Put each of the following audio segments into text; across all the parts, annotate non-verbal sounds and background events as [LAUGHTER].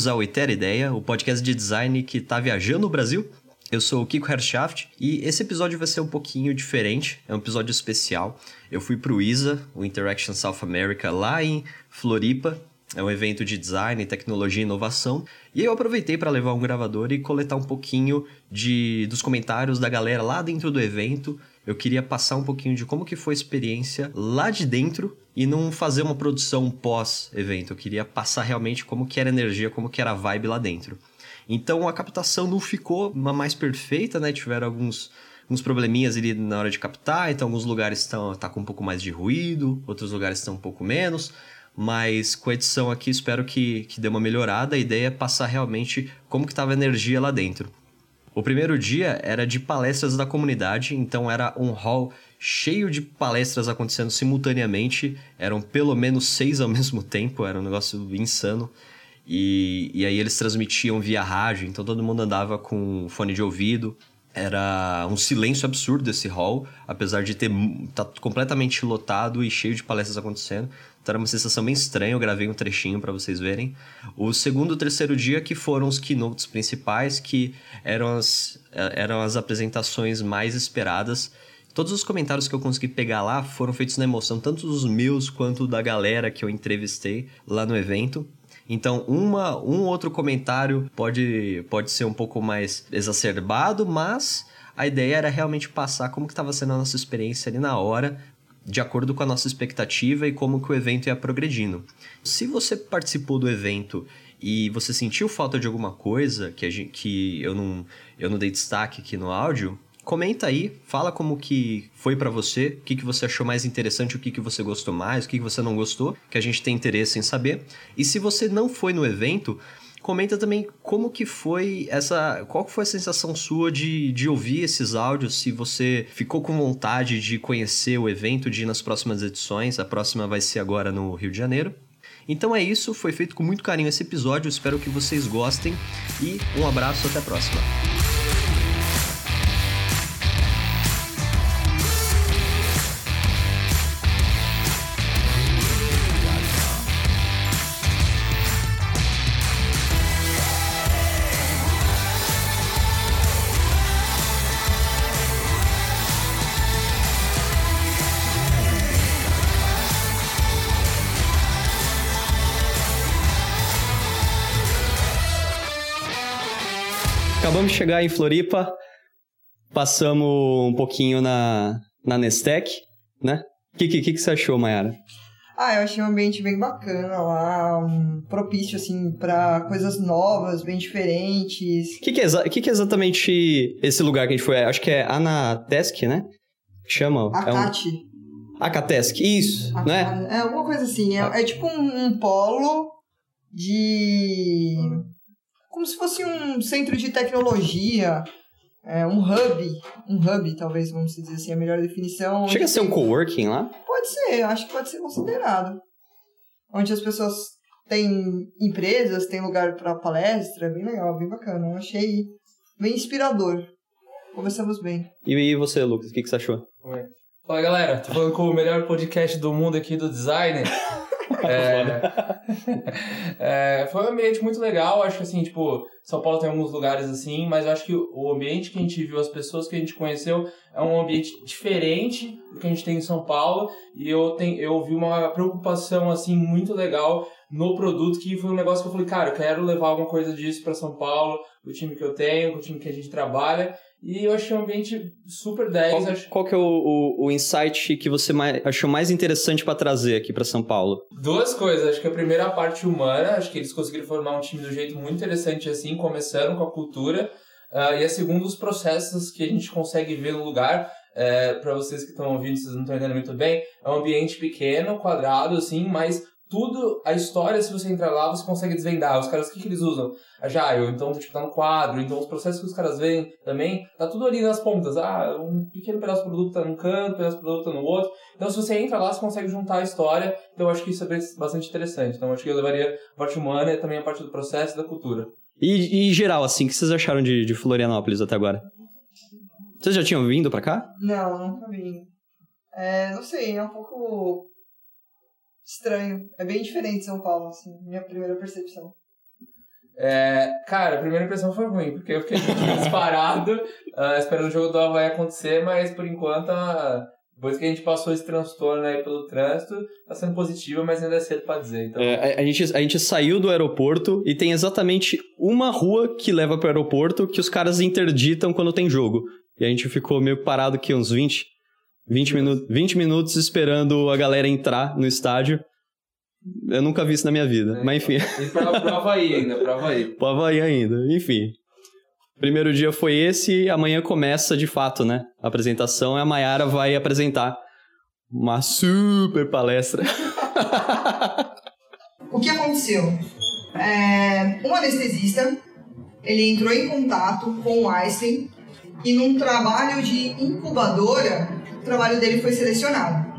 Bem-vindos ao Itera Ideia, o podcast de design que tá viajando o Brasil. Eu sou o Kiko Herschaft e esse episódio vai ser um pouquinho diferente, é um episódio especial. Eu fui pro ISA, o Interaction South America, lá em Floripa, é um evento de design, tecnologia e inovação. E eu aproveitei para levar um gravador e coletar um pouquinho de, dos comentários da galera lá dentro do evento. Eu queria passar um pouquinho de como que foi a experiência lá de dentro e não fazer uma produção pós-evento. Eu queria passar realmente como que era a energia, como que era a vibe lá dentro. Então a captação não ficou uma mais perfeita, né? Tiveram alguns, probleminhas ali na hora de captar, então alguns lugares estão tá com um pouco mais de ruído, outros lugares estão um pouco menos. Mas com a edição aqui espero que, que dê uma melhorada. A ideia é passar realmente como que estava a energia lá dentro. O primeiro dia era de palestras da comunidade, então era um hall cheio de palestras acontecendo simultaneamente. Eram pelo menos seis ao [LAUGHS] mesmo tempo, era um negócio insano. E, e aí eles transmitiam via rádio, então todo mundo andava com fone de ouvido. Era um silêncio absurdo esse hall, apesar de ter tá completamente lotado e cheio de palestras acontecendo. Então era uma sensação bem estranha, eu gravei um trechinho para vocês verem. O segundo e terceiro dia que foram os keynotes principais, que eram as, eh, eram as apresentações mais esperadas. Todos os comentários que eu consegui pegar lá foram feitos na emoção, tanto os meus quanto da galera que eu entrevistei lá no evento. Então, uma, um outro comentário pode, pode ser um pouco mais exacerbado, mas a ideia era realmente passar como que estava sendo a nossa experiência ali na hora, de acordo com a nossa expectativa e como que o evento ia progredindo. Se você participou do evento e você sentiu falta de alguma coisa que, gente, que eu, não, eu não dei destaque aqui no áudio, comenta aí, fala como que foi para você, o que, que você achou mais interessante, o que, que você gostou mais, o que, que você não gostou, que a gente tem interesse em saber. E se você não foi no evento, Comenta também como que foi essa. Qual foi a sensação sua de, de ouvir esses áudios? Se você ficou com vontade de conhecer o evento, de ir nas próximas edições. A próxima vai ser agora no Rio de Janeiro. Então é isso, foi feito com muito carinho esse episódio. Espero que vocês gostem e um abraço, até a próxima. Chegar em Floripa, passamos um pouquinho na, na Nestec, né? O que, que, que você achou, Mayara? Ah, eu achei um ambiente bem bacana lá, um propício, assim, para coisas novas, bem diferentes. O que, que, é, que, que é exatamente esse lugar que a gente foi? Acho que é Anatesc, né? Chama? Acate. É um... Acatesc, isso, Ac... né? É alguma coisa assim, é, é tipo um, um polo de como se fosse um centro de tecnologia, é, um hub, um hub, talvez, vamos dizer assim, a melhor definição. Chega a ser um coworking lá? Pode ser, acho que pode ser considerado. Onde as pessoas têm empresas, têm lugar para palestra, bem legal, bem bacana. Eu achei bem inspirador. Começamos bem. E você, Lucas, o que, que você achou? Oi. Fala galera, tô falando com o melhor podcast do mundo aqui do design. [LAUGHS] É, [LAUGHS] é, foi um ambiente muito legal, acho que assim, tipo, São Paulo tem alguns lugares assim, mas acho que o ambiente que a gente viu, as pessoas que a gente conheceu, é um ambiente diferente do que a gente tem em São Paulo, e eu, eu vi uma preocupação, assim, muito legal no produto, que foi um negócio que eu falei, cara, eu quero levar alguma coisa disso para São Paulo, o time que eu tenho, o time que a gente trabalha, e eu achei um ambiente super 10. Qual, acho... qual que é o, o, o, insight que você mais, achou mais interessante para trazer aqui para São Paulo? Duas coisas. Acho que a primeira a parte humana, acho que eles conseguiram formar um time do jeito muito interessante assim, começando com a cultura. Uh, e a segunda, os processos que a gente consegue ver no lugar. É, para vocês que estão ouvindo, vocês não estão entendendo muito bem, é um ambiente pequeno, quadrado, assim, mas tudo, a história, se você entrar lá, você consegue desvendar. Os caras, o que, que eles usam? Agile, então, tipo, tá no quadro. Então, os processos que os caras veem também, tá tudo ali nas pontas. Ah, um pequeno pedaço do produto tá num canto, um pedaço do produto tá no outro. Então, se você entra lá, você consegue juntar a história. Então, eu acho que isso é bastante interessante. Então, eu acho que eu levaria a parte humana e também a parte do processo e da cultura. E, e geral, assim, o que vocês acharam de, de Florianópolis até agora? Vocês já tinham vindo pra cá? Não, nunca vim. É, não sei, é um pouco estranho. É bem diferente de São Paulo, assim, minha primeira percepção. É, cara, a primeira impressão foi ruim, porque eu fiquei [LAUGHS] disparado, uh, esperando o jogo do Havaí acontecer, mas por enquanto, uh, depois que a gente passou esse transtorno aí pelo trânsito, tá sendo positivo, mas ainda é cedo pra dizer. Então... É, a, gente, a gente saiu do aeroporto e tem exatamente uma rua que leva pro aeroporto que os caras interditam quando tem jogo. E a gente ficou meio parado aqui uns 20, 20, minu 20 minutos esperando a galera entrar no estádio. Eu nunca vi isso na minha vida, é, mas enfim. E pra, pro Havaí ainda, pro Havaí. [LAUGHS] pro Havaí ainda, enfim. Primeiro dia foi esse, amanhã começa de fato, né? A apresentação e a Mayara vai apresentar uma super palestra. [LAUGHS] o que aconteceu? É, um anestesista, ele entrou em contato com o Einstein e num trabalho de incubadora, o trabalho dele foi selecionado.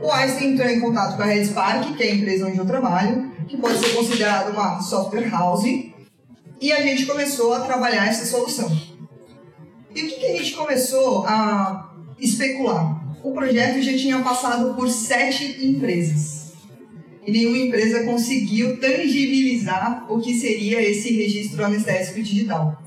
O Einstein entrou em contato com a Red Spark, que é a empresa onde eu trabalho, que pode ser considerada uma software house, e a gente começou a trabalhar essa solução. E o que, que a gente começou a especular? O projeto já tinha passado por sete empresas. E nenhuma empresa conseguiu tangibilizar o que seria esse registro anestésico digital.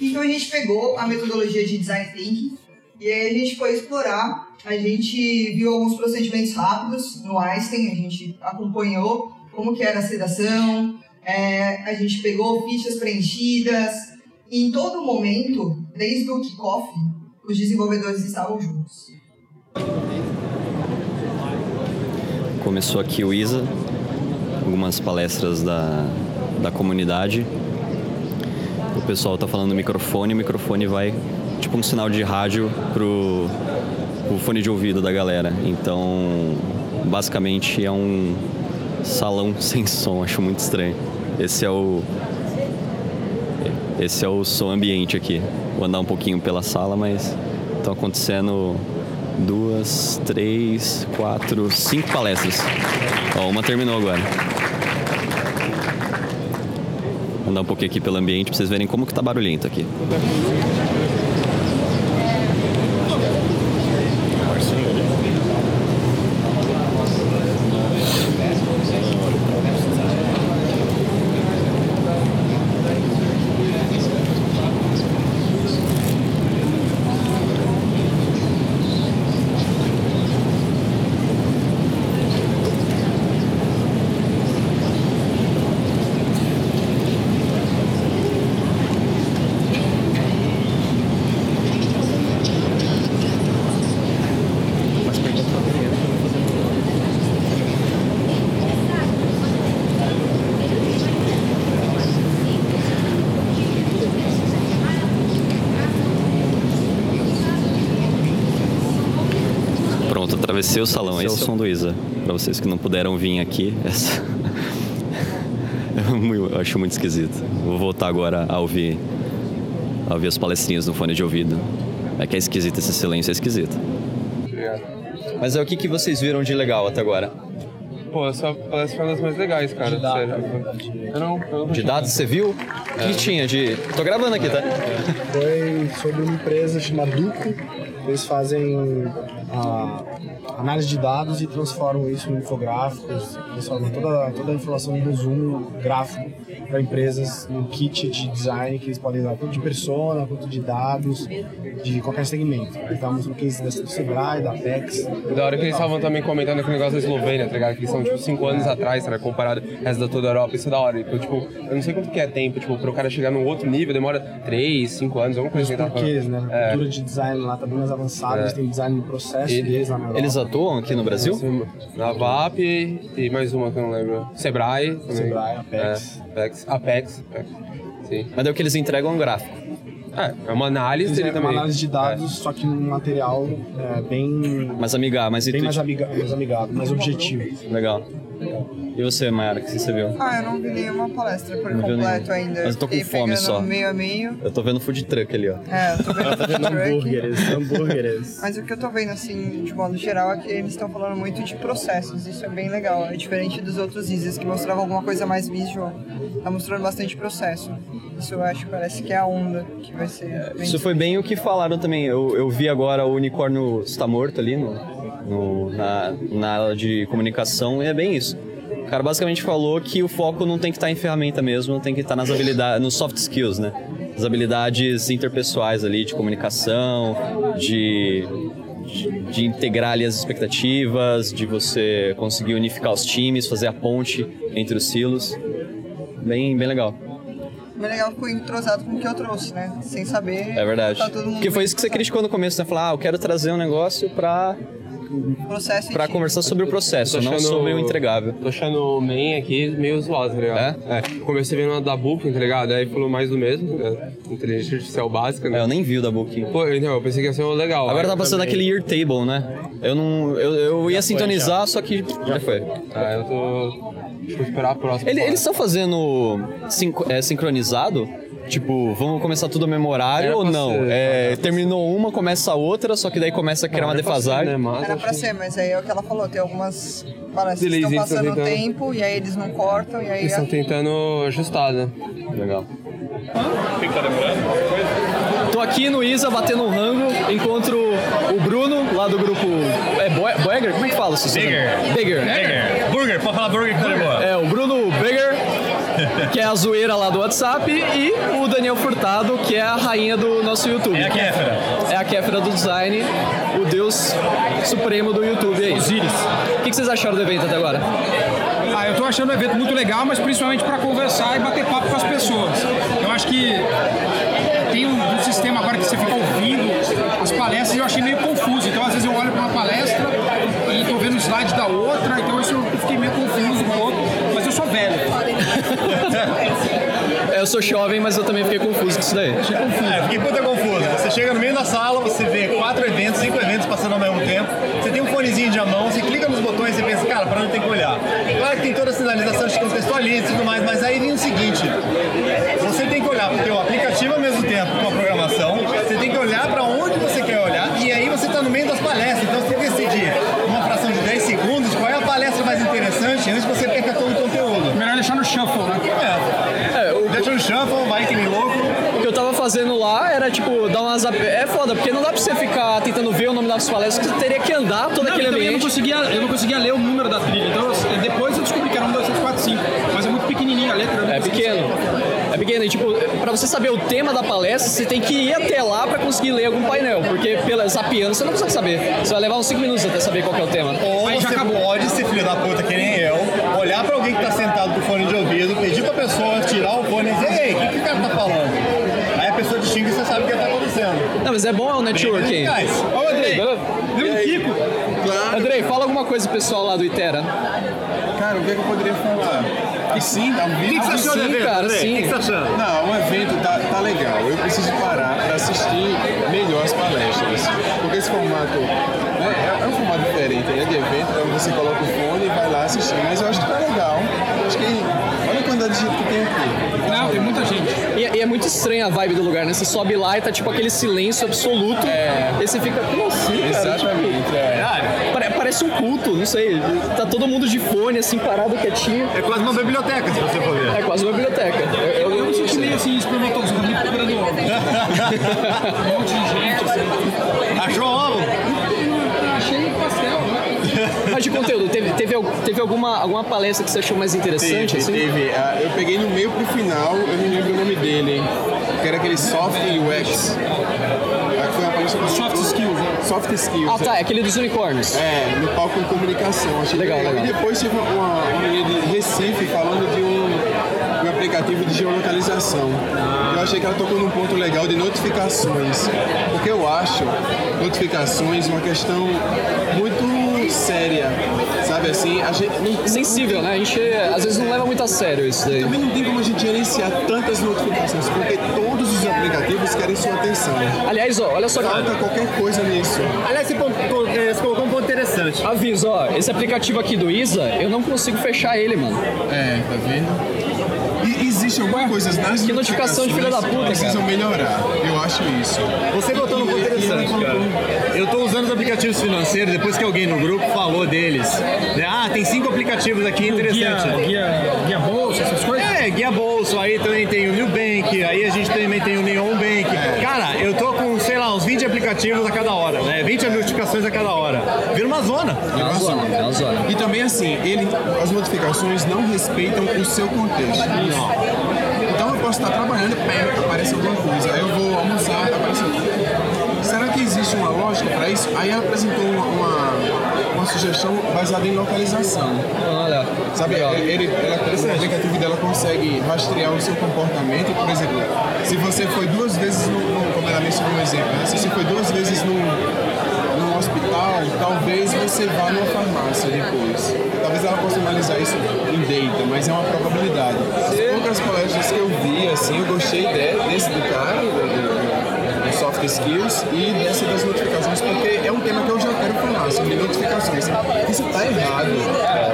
Então a gente pegou a metodologia de design thinking e aí a gente foi explorar a gente viu alguns procedimentos rápidos no Einstein, a gente acompanhou como que era a sedação, é, a gente pegou fichas preenchidas, e em todo momento, desde o kickoff, os desenvolvedores estavam juntos. Começou aqui o ISA, algumas palestras da, da comunidade. O pessoal está falando no microfone, o microfone vai tipo um sinal de rádio pro o fone de ouvido da galera. Então, basicamente é um salão [LAUGHS] sem som, acho muito estranho. Esse é o esse é o som ambiente aqui. Vou andar um pouquinho pela sala, mas estão acontecendo duas, três, quatro, cinco palestras. Ó, uma terminou agora. Vou andar um pouquinho aqui pelo ambiente para vocês verem como que tá barulhento aqui. Atravessei o salão. Esse é o som do Isa. Para vocês que não puderam vir aqui, essa... [LAUGHS] eu acho muito esquisito. Vou voltar agora a ouvir, a ouvir as palestrinhas no fone de ouvido. É que é esquisito esse silêncio, é esquisito. Mas é o que, que vocês viram de legal até agora? Pô, essa palestra foi uma das mais legais, cara. De dados, eu não, eu não de dados, você viu? O é. que tinha de. Tô gravando aqui, tá? Foi sobre uma empresa chamada Duco. Eles fazem a análise de dados e transformam isso em infográficos, transformam toda, toda a informação em resumo gráfico para empresas no kit de design que eles podem usar tanto de persona quanto de dados de qualquer segmento. Estamos no case do Sebrae, da Apex. Da hora que eles estavam também comentando aquele negócio da Eslovênia, tá ligado? Que eles são tipo 5 anos atrás, tá comparado ao resto da toda a Europa. Isso é da hora. Então, tipo, eu não sei quanto que é tempo, tipo, para o cara chegar num outro nível, demora 3, 5 anos, alguma coisa assim. Porquês, né? A é. cultura de design lá tá bem mais avançada, é. eles têm design no processo Ele, deles lá na Europa. Eles atuam aqui no Brasil? Na VAP e mais uma que eu não lembro. Sebrae. Também. Sebrae, Apex. É, Apex. Apex. Sim. Mas é o que eles entregam um gráfico. É, é uma análise dele é também. Uma análise de dados, é. só que um material é, bem... Mais amigável, mais Bem mais, amiga mais amigável, mais objetivo. Legal. E você, Mayara, o que você viu? Ah, eu não vi nenhuma palestra por não completo ainda. Mas eu tô com fome só. meio a meio. Eu tô vendo food truck ali, ó. É, eu tô [LAUGHS] vendo food truck. hambúrgueres, hambúrgueres. Mas o que eu tô vendo, assim, de modo geral, é que eles estão falando muito de processos. Isso é bem legal. É diferente dos outros ISIS que mostravam alguma coisa mais visual. Tá mostrando bastante processo. Isso eu acho que parece que é a onda que vai ser. Isso foi bem o que falaram também. Eu, eu vi agora o unicórnio está morto ali no, no, na, na aula de comunicação e é bem isso O cara basicamente falou que o foco não tem que estar em ferramenta mesmo, tem que estar nas habilidades, nos soft skills, né? As habilidades interpessoais ali, de comunicação, de, de, de integrar ali as expectativas, de você conseguir unificar os times, fazer a ponte entre os silos. Bem, bem legal. Bem legal ficou entrosado com o que eu trouxe, né? Sem saber. É verdade. Tá Porque foi isso que você criticou no começo, né? Falar, ah, eu quero trazer um negócio pra, Processo pra conversar sobre o processo, Tô não achando- sobre o entregável. Tô achando o main aqui meio zoado, tá ligado? É? Comecei vendo uma da Booking, tá ligado? Aí falou mais do mesmo, né? inteligência artificial básica, É, né? eu nem vi o da Booking. Pô, então, eu pensei que ia ser legal. Agora Aí tá passando também- aquele Year Table, né? Eu não. Eu, eu ia sintonizar, só que já foi. Ah, eu tô... Deixa eu esperar a próxima. Ele- eles estão fazendo sinc- é, sincronizado? Tipo, vamos começar tudo ao mesmo horário Era ou pra não? ser, É, terminou uma, começa a outra, só que daí começa a criar uma defasagem. né, mas Era pra que- ser, mas aí é o que ela falou, tem algumas palestras que estão eles estão passando o tentando- tempo e aí eles não cortam e aí Eles estão tentando ajustar, né? Legal. Tô aqui no Isa batendo um rango, encontro o Bruno, lá do grupo. É Bo- Boeger? Como é que fala? isso? Bigger. Bigger. Burger. Burger, pode falar burger que tá de boa. É, o Bruno que é a zoeira lá do WhatsApp, e o Daniel Furtado, que é a rainha do nosso YouTube. É a Kéfera. É a Kéfera do design, o deus supremo do YouTube aí. Osiris. O que vocês acharam do evento até agora? Ah, eu tô achando o evento muito legal, mas principalmente para conversar e bater papo com as pessoas. Eu acho que tem um, um sistema agora que você fica ouvindo as palestras e eu achei meio confuso. Então, às vezes, eu olho para uma palestra e tô vendo o slide da outra, então isso eu fiquei meio confuso um pouco, mas eu sou velho. É, Eu sou jovem, mas eu também fiquei confuso com isso daí. É, fiquei puta confuso. Você chega no meio da sala, você vê quatro eventos, cinco eventos passando ao mesmo tempo. Você tem um fonezinho de a mão, você clica nos botões e pensa, cara, pra onde tem que olhar? Claro que tem toda a sinalização de contextualiza e tudo mais, mas aí vem o seguinte: você tem que olhar pro teu aplicativo ao mesmo tempo com a programação, você tem que olhar pra onde você quer olhar, e aí você tá no meio das palestras, então você tem que decidir numa fração de 10 segundos qual é a palestra mais interessante antes que você perca todo o conteúdo. Melhor deixar no shuffle, né? É, É, o, deixa no shuffle, vai que nem louco. o que eu tava fazendo lá era, tipo, dar umas... É foda, porque não dá pra você ficar tentando ver o nome das palestras, você teria que andar todo Não, aquele eu também não ambiente. conseguia, eu não conseguia ler o número da trilha. Então, eu- depois eu descobri que era 1, 2, 3, 4, 5. Mas é muito pequenininha a letra. eu não É pequeno. É pequeno. E, tipo, pra você saber o tema da palestra, você tem que ir até lá pra conseguir ler algum painel. Porque pela zapiando você não consegue saber. Você vai levar uns 5 minutos até saber qual que é o tema. Ou já você acabou. pode ser filho da puta que nem eu, olhar pra alguém que tá sentado com fone de ouvido, pedir pra pessoa tirar o fone e dizer, ei, o que, que o cara tá falando? Aí a pessoa distingue e você sabe o que tá acontecendo. Não, mas é bom o networking. Ô, Andrei. Viu o Kiko? Andrei, fala alguma coisa pro pessoal lá do Itera. Cara, o que, é que eu poderia falar? E sim, tá o que, que você achou do sim, evento, cara, sim. O que, que você tá achando? Não, o evento tá, tá legal. Eu preciso parar para assistir melhor as palestras. Porque esse formato né, é, é um formato diferente né, de evento, então você coloca o fone e vai lá assistir. Mas eu acho que tá legal. Eu acho que. Quantidade de gente que tem aqui. Não, tem muita gente. E, e é muito estranha a vibe do lugar, né? Você sobe lá e tá tipo aquele silêncio absoluto. É. E você fica, como assim, cara? Exatamente. É. Pare- Parece um culto, não sei. Tá todo mundo de fone, assim, parado, quietinho. É quase uma biblioteca, se você for ver. É quase uma biblioteca. Eu, Eu eu, me senti meio assim, espermatozoide ali procurando óvulos. [LAUGHS] um monte de gente, assim. Achou óvulo? Achei? Mas de conteúdo, teve, teve, teve alguma, alguma palestra que você achou mais interessante, Teve, assim? teve. Ah, eu peguei no meio pro final, eu não lembro o nome dele, que era aquele Soft UX. Ah, Foi uma palestra Soft skills, né? Soft Skills. Ah, tá, é aquele dos unicórnios. É, no palco de comunicação. Achei Legal, legal. E depois teve uma, uma menina de Recife falando de um, um aplicativo de geolocalização. Eu achei que ela tocou num ponto legal de notificações. Porque eu acho notificações uma questão muito séria. Sabe assim? A gente, não, Sensível, né? A gente às vezes não leva muito a sério isso daí. também não tem como a gente gerenciar tantas notificações, porque todos os aplicativos querem sua atenção. Aliás, ó, olha só. Falta qualquer coisa nisso. Aliás, você, é, você colocou um ponto interessante. Aviso, ó, esse aplicativo aqui do Isa, eu não consigo fechar ele, mano. É, tá vendo? E existe algumas coisas nas Que notificação de filha da puta, precisam melhorar. Eu acho isso. Você botou num ponto interessante, cara. Eu tô usando os aplicativos financeiros depois que alguém no grupo falou deles. Né? Ah, tem cinco aplicativos aqui Guia, interessantes. guia, guia bolsa, essas coisas. É, guia bolso, aí também tem o New Bank, aí a gente também tem o Neon Bank. Cara, eu tô com, sei lá, uns 20 aplicativos a cada hora, né? 20 notificações a cada hora. Vira uma zona. É uma zona, é uma zona. E também assim, ele, as notificações não respeitam o seu contexto. Então eu posso estar trabalhando, pé, aparece alguma coisa. Aí eu vou almoçar, aparece Será que existe uma lógica para isso? Aí ela apresentou uma, uma, uma sugestão baseada em localização. Olha, Sabe, ele, ela, o aplicativo dela consegue rastrear o seu comportamento. Por exemplo, se você foi duas vezes no, no como ela mencionou um exemplo, né? se você foi duas vezes no, talvez você vá numa farmácia depois. Talvez ela possa analisar isso em data, mas é uma probabilidade. As poucas palestras que eu vi, assim, eu gostei de, desse do cara, do soft skills e dessa das notificações, porque é um tema que eu já quero falar sobre notificações. Isso tá errado.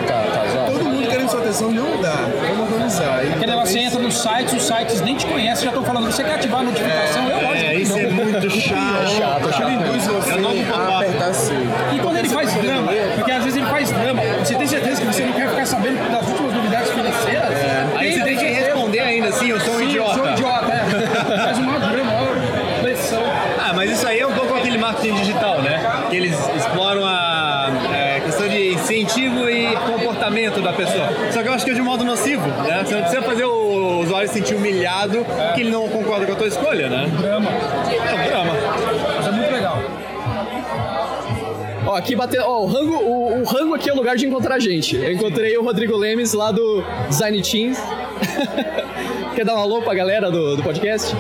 Atenção não dá. Vamos organizar. E Aquele negócio, você entra nos sites, os sites nem te conhecem, já estão falando, você quer ativar a notificação? eu lógico. É, isso é muito [LAUGHS] chato. chato, Aquilo induz você a apertar sim. E quando ele faz drama, porque às vezes ele faz drama, você tem certeza que você não quer ficar sabendo das últimas novidades financeiras? Aí você tem que responder ainda assim, Eu sou um idiota, é. Faz uma drama, uma pressão. Ah, mas isso aí é um pouco aquele marketing digital, né? Que eles exploram a é, questão de incentivo e comportamento da pessoa. Só que eu acho que é de modo nocivo, né? Você não precisa fazer o usuário se sentir humilhado que ele não concorda com a tua escolha, né? Drama. É um drama. Isso é muito legal. Ó, aqui bateu. Ó, o rango, o, o rango aqui é o lugar de encontrar gente. Eu encontrei o Rodrigo Lemes lá do Design Team. [LAUGHS] Quer dar um alô pra galera do, do podcast?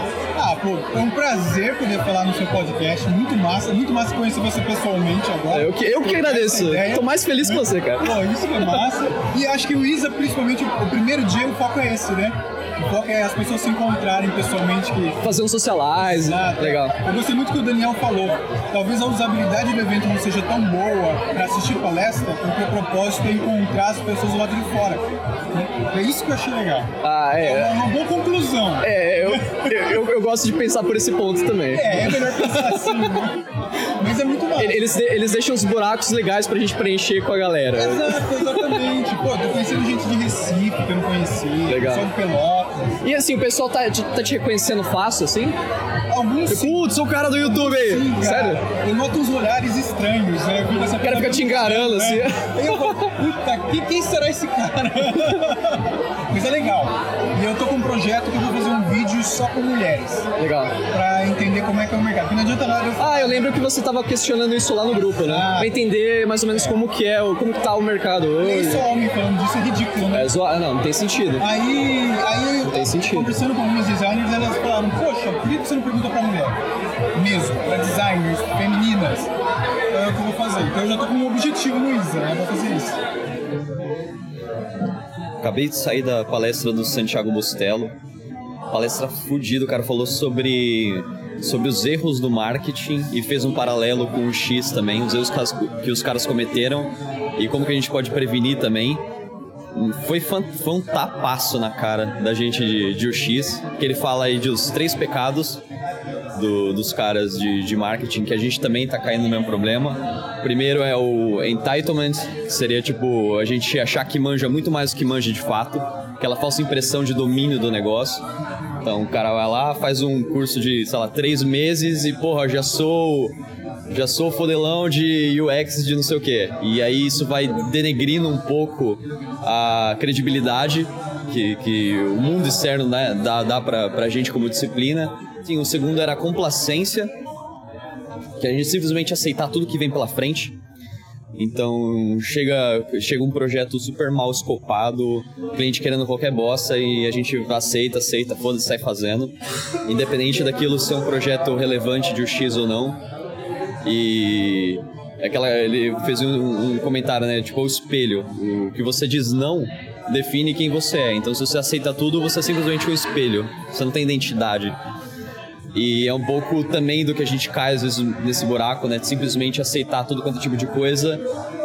Pô, é um prazer poder falar no seu podcast. Muito massa, muito massa conhecer você pessoalmente agora. Eu que, eu que agradeço. Tô mais feliz que você, cara. Pô, isso é massa. E acho que o Isa, principalmente, o primeiro dia, o foco é esse, né? O foco é as pessoas se encontrarem pessoalmente. Que... Fazer um socialize. Exato. Legal. Eu gostei muito que o Daniel falou. Talvez a usabilidade do evento não seja tão boa para assistir palestra, porque o propósito é encontrar as pessoas do lado de fora. É isso que eu achei legal. Ah, É é. uma boa conclusão. É, eu, eu, gosto de pensar por esse ponto também. É, é melhor pensar assim, né? Mas é muito massa. Eles, eles deixam os buracos legais pra gente preencher com a galera. Exato, exatamente. Pô, tô conhecendo gente de Recife que eu não conhecia, Legal. de Pelotas. E assim, o pessoal tá, te- tá te reconhecendo fácil, assim? Alguns sim, Putz, sou o cara do YouTube aí! sim, cara. Sério? Eu noto uns olhares estranhos, né? Eu essa O cara fica te encarando, assim. Aí eu falo, puta, que, quem será esse cara? [LAUGHS] Mas é legal. E eu tô com um projeto que eu vou fazer um vídeo só com mulheres. Legal. Pra entender como é que é o mercado. Porque não adianta nada eu Ah, eu lembro que você tava questionando isso lá no grupo, né? Ah. Pra entender mais ou menos como que é, como que tá o mercado hoje. só homem falando disso, é ridículo, né? É zoar, não, não tem sentido. Aí, aí eu tem sentido. conversando com algumas designers, elas falaram, poxa, por que você não pergunta pra mulher? Mesmo, pra designers, femininas. Então é o que eu vou fazer. Então eu já tô com um objetivo no Isa, né? Pra fazer isso. Acabei de sair da palestra do Santiago Bustelo. Palestra fudida, o cara falou sobre, sobre os erros do marketing e fez um paralelo com o X também, os erros que as- que os caras cometeram e como que a gente pode prevenir também. Foi, fan- foi um tapaço na cara da gente de, de UX, que ele fala aí dos três pecados do- dos caras de, de marketing, que a gente também tá caindo no mesmo problema. Primeiro é o entitlement, que seria tipo a gente achar que manja muito mais do que manja de fato, aquela falsa impressão de domínio do negócio. Então o cara vai lá, faz um curso de, sei lá, três meses e, porra, já sou. Já sou fodelão de UX de não sei o que. E aí isso vai denegrindo um pouco a credibilidade que, que o mundo externo né, dá, dá pra, pra gente como disciplina. Sim, o segundo era a complacência, que a gente simplesmente aceitar tudo que vem pela frente. Então chega, chega um projeto super mal escopado, cliente querendo qualquer bosta e a gente aceita, aceita, foda-se, sai fazendo. Independente daquilo ser um projeto relevante de UX ou não. E é aquela, ele fez um, um comentário, né? Tipo, o espelho. O que você diz não define quem você é. Então se você aceita tudo, você é simplesmente um espelho. Você não tem identidade. E é um pouco também do que a gente cai às vezes nesse buraco, né? De simplesmente aceitar todo quanto tipo de coisa.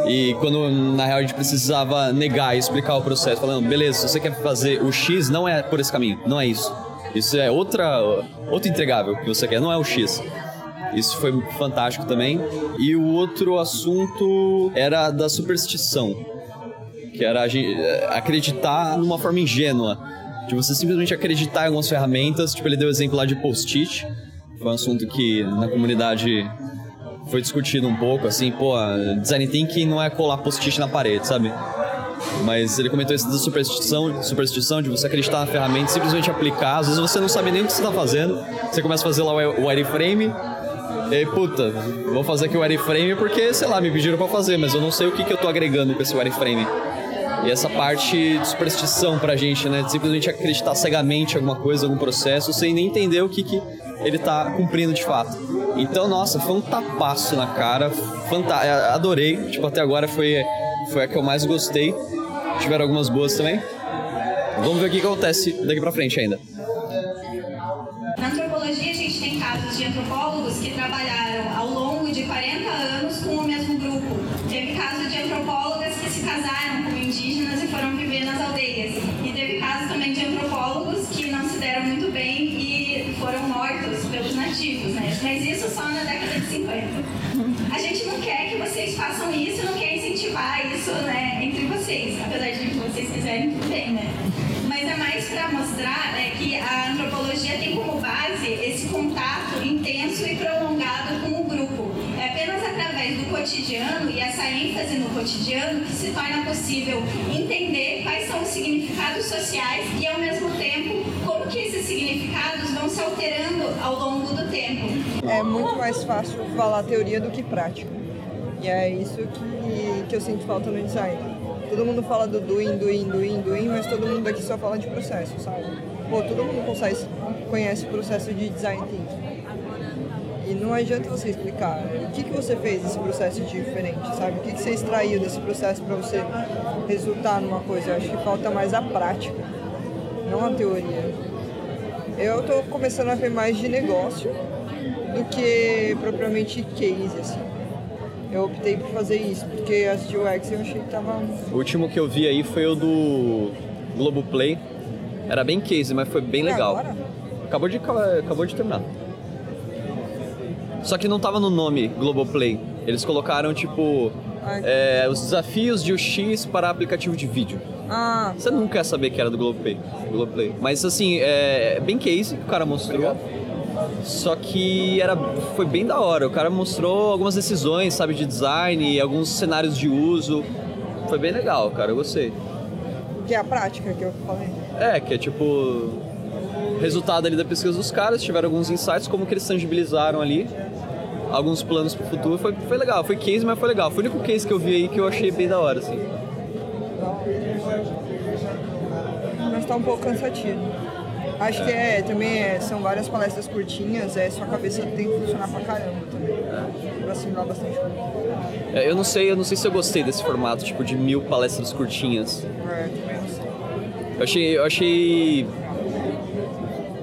E quando na real a gente precisava negar e explicar o processo, falando, beleza, se você quer fazer o X, não é por esse caminho, não é isso. Isso é outra, outro entregável que você quer, não é o X. Isso foi fantástico também. E o outro assunto era da superstição. Que era eh, acreditar numa forma ingênua. De você simplesmente acreditar em algumas ferramentas. Tipo, ele deu o exemplo lá de post-it. Foi um assunto que na comunidade foi discutido um pouco, assim, pô, design thinking não é colar post-it na parede, sabe? Mas ele comentou isso da superstição, superstição de você acreditar na ferramenta e simplesmente aplicar. Às vezes você não sabe nem o que você está fazendo. Você começa a fazer lá o wireframe. E aí, puta, vou fazer aqui o wireframe porque, sei lá, me pediram para fazer, mas eu não sei o que, que eu tô agregando com esse wireframe. E essa parte de superstição pra gente, né? De simplesmente acreditar cegamente em alguma coisa, algum processo, sem nem entender o que, que ele tá cumprindo de fato. Então, nossa, foi um tapaço na cara, fantástico. Adorei, tipo, até agora foi, foi a que eu mais gostei. Tiveram algumas boas também. Vamos ver o que acontece daqui pra frente ainda. Na antropologia, a gente tem casos de antropólogos que trabalharam ao longo de 40 anos com o mesmo grupo. Teve caso de antropólogas que se casaram com indígenas e foram viver nas aldeias. E teve caso também de antropólogos que não se deram muito bem e foram mortos pelos nativos, né? Mas isso só na década de 50. A gente não quer que vocês façam isso, não quer incentivar isso, né, entre vocês, apesar de que vocês quiserem tudo bem, né? Mas é mais para mostrar né, que a antropologia tem como base esse contato intenso e prolongado com o grupo. É apenas através do cotidiano e essa ênfase no cotidiano que se torna possível entender quais são os significados sociais e, ao mesmo tempo, como que esses significados vão se alterando ao longo do tempo. É muito mais fácil falar teoria do que prática. E é isso que, que eu sinto falta no design. Todo mundo fala do doing, doing, doing, doing, mas todo mundo aqui só fala de processo, sabe? Pô, todo mundo consegue, conhece o processo de design thinking. E não adianta você explicar o que, que você fez nesse processo de diferente, sabe? O que, que você extraiu desse processo para você resultar numa coisa. Eu acho que falta mais a prática, não a teoria. Eu tô começando a ver mais de negócio do que propriamente case, assim. Eu optei por fazer isso, porque as de UX eu achei que tava... O último que eu vi aí foi o do Globoplay. Era bem case, mas foi bem É legal. agora? Acabou de, acabou de terminar. Só que não tava no nome Globoplay. Eles colocaram, tipo, é, os desafios de UX para aplicativo de vídeo. Ah, Você nunca ia saber que era do Globoplay. Globoplay. Mas assim, é bem case que o cara mostrou. Só que era, foi bem da hora. O cara mostrou algumas decisões, sabe, de design, alguns cenários de uso. Foi bem legal, cara. Eu gostei. que é a prática que eu falei. É, que é tipo. Resultado ali da pesquisa dos caras, tiveram alguns insights, como que eles tangibilizaram ali. Alguns planos pro futuro. Foi, foi legal, foi case, mas foi legal. Foi o único case que eu vi aí que eu achei bem da hora, assim. Mas tá um pouco cansativo. Acho que é, também é, são várias palestras curtinhas, é, sua cabeça tem que funcionar pra caramba também. Pra assimilar bastante. É, Eu não sei, eu não sei se eu gostei desse formato, tipo, de mil palestras curtinhas. É, também não sei. Eu achei. Eu achei.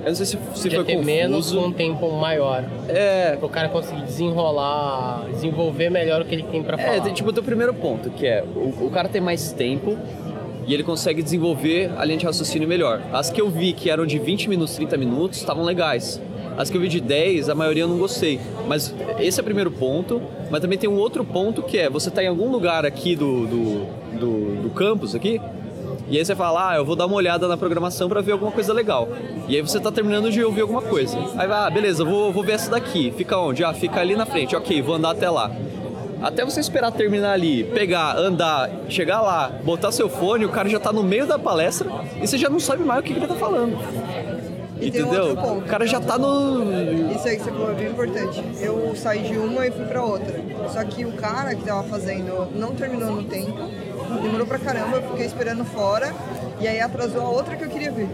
Eu não sei se, se Podia foi ter confuso. menos com um tempo maior. É. Pro cara conseguir desenrolar, desenvolver melhor o que ele tem pra falar. É, tem, tipo, o teu primeiro ponto, que é o, o cara tem mais tempo e ele consegue desenvolver a linha de raciocínio melhor. As que eu vi que eram de 20 minutos, 30 minutos, estavam legais. As que eu vi de 10, a maioria eu não gostei. Mas esse é o primeiro ponto. Mas também tem um outro ponto que é, você tá em algum lugar aqui do, do, do, do campus aqui, e aí você fala, ah, eu vou dar uma olhada na programação pra ver alguma coisa legal. E aí você tá terminando de ouvir alguma coisa. Aí vai, ah, beleza, vou, vou ver essa daqui. Fica onde? Ah, fica ali na frente. Ok, vou andar até lá. Até você esperar terminar ali, pegar, andar, chegar lá, botar seu fone, o cara já tá no meio da palestra e você já não sabe mais o que, que ele tá falando. E tem um Entendeu? outro ponto. O cara já tá no. Isso aí que você falou é bem importante. Eu saí de uma e fui pra outra. Só que o cara que tava fazendo não terminou no tempo, demorou pra caramba, eu fiquei esperando fora, e aí atrasou a outra que eu queria ver.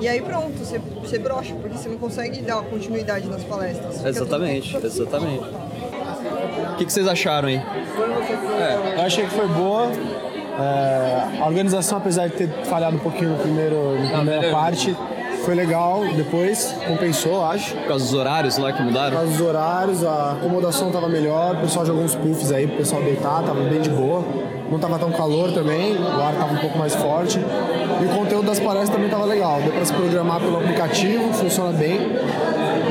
E aí pronto, você, você brocha, porque você não consegue dar uma continuidade nas palestras. Tudo Exatamente, tempo- exatamente. O que, que vocês acharam aí? É, eu achei que foi boa. É, a organização, apesar de ter falhado um pouquinho no primeiro, na primeira parte, foi legal. Depois compensou, acho. Por causa dos horários lá que mudaram? Por causa dos horários, a acomodação tava melhor. O pessoal jogou uns puffs aí pro pessoal deitar, tava bem de boa. Não tava tão calor também, o ar tava um pouco mais forte. E o conteúdo das palestras também tava legal. Deu pra se programar pelo aplicativo, funciona bem.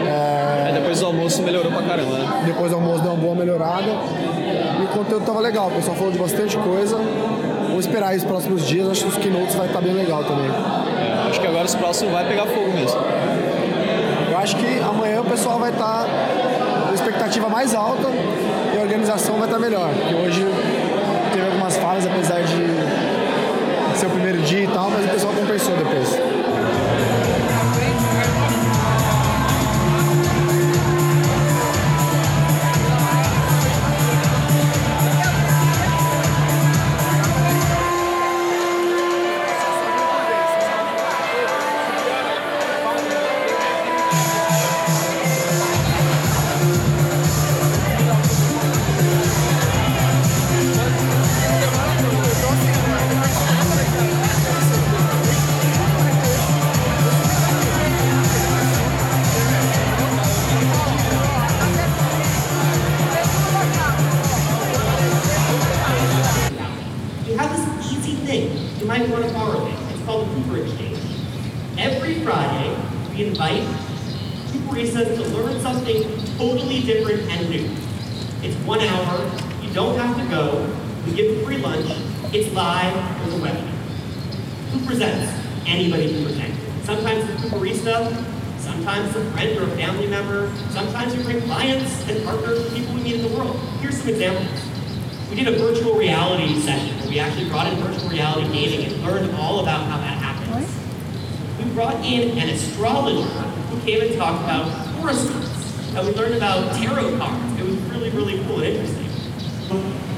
É, depois do almoço melhorou pra caramba, né? Depois do almoço deu uma boa melhorada. E o conteúdo tava legal, o pessoal falou de bastante coisa. Vou esperar aí os próximos dias, acho que os keynotes vai estar bem legal também. Acho que agora os próximos vai pegar fogo mesmo. Eu acho que amanhã o pessoal vai estar. a expectativa mais alta e a organização vai estar melhor. Porque hoje teve algumas falhas, apesar de ser o primeiro dia e tal, mas o pessoal compensou depois. This easy thing. You might want to borrow it. It's called the Cooper Exchange. Every Friday, we invite Cooperistas to learn something totally different and new. It's one hour. You don't have to go. We give free lunch. It's live. There's a webinar. Who presents? Anybody can present. Sometimes the Cooperista, sometimes a friend or a family member. Sometimes we bring clients and partners people we meet in the world. Here's some examples. We did a virtual reality session we actually brought in virtual reality gaming and learned all about how that happens. We brought in an astrologer who came and talked about horoscopes. And we learned about tarot cards. It was really, really cool and interesting.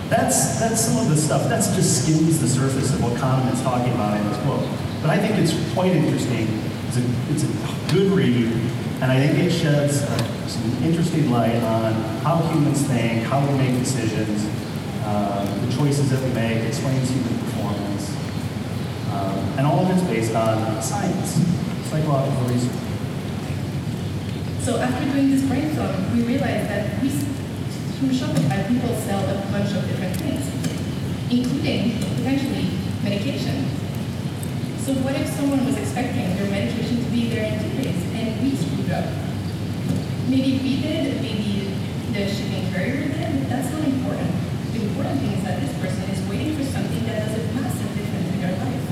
That's, that's some of the stuff, that's just skims the surface of what Kahneman's talking about in his book. But I think it's quite interesting. It's a, it's a good read, and I think it sheds uh, some interesting light on how humans think, how we make decisions, uh, the choices that we make, explains human performance. Um, and all of it's based on science, psychological research. So after doing this brainstorm, we realized that we, through Shopify, people sell a bunch of different things, including potentially medication. So what if someone was expecting their medication to be there in two days and we screwed up? Maybe we did, maybe the shipping carrier did, that's not important. Important thing is that this person is waiting for something that does a massive difference in their life.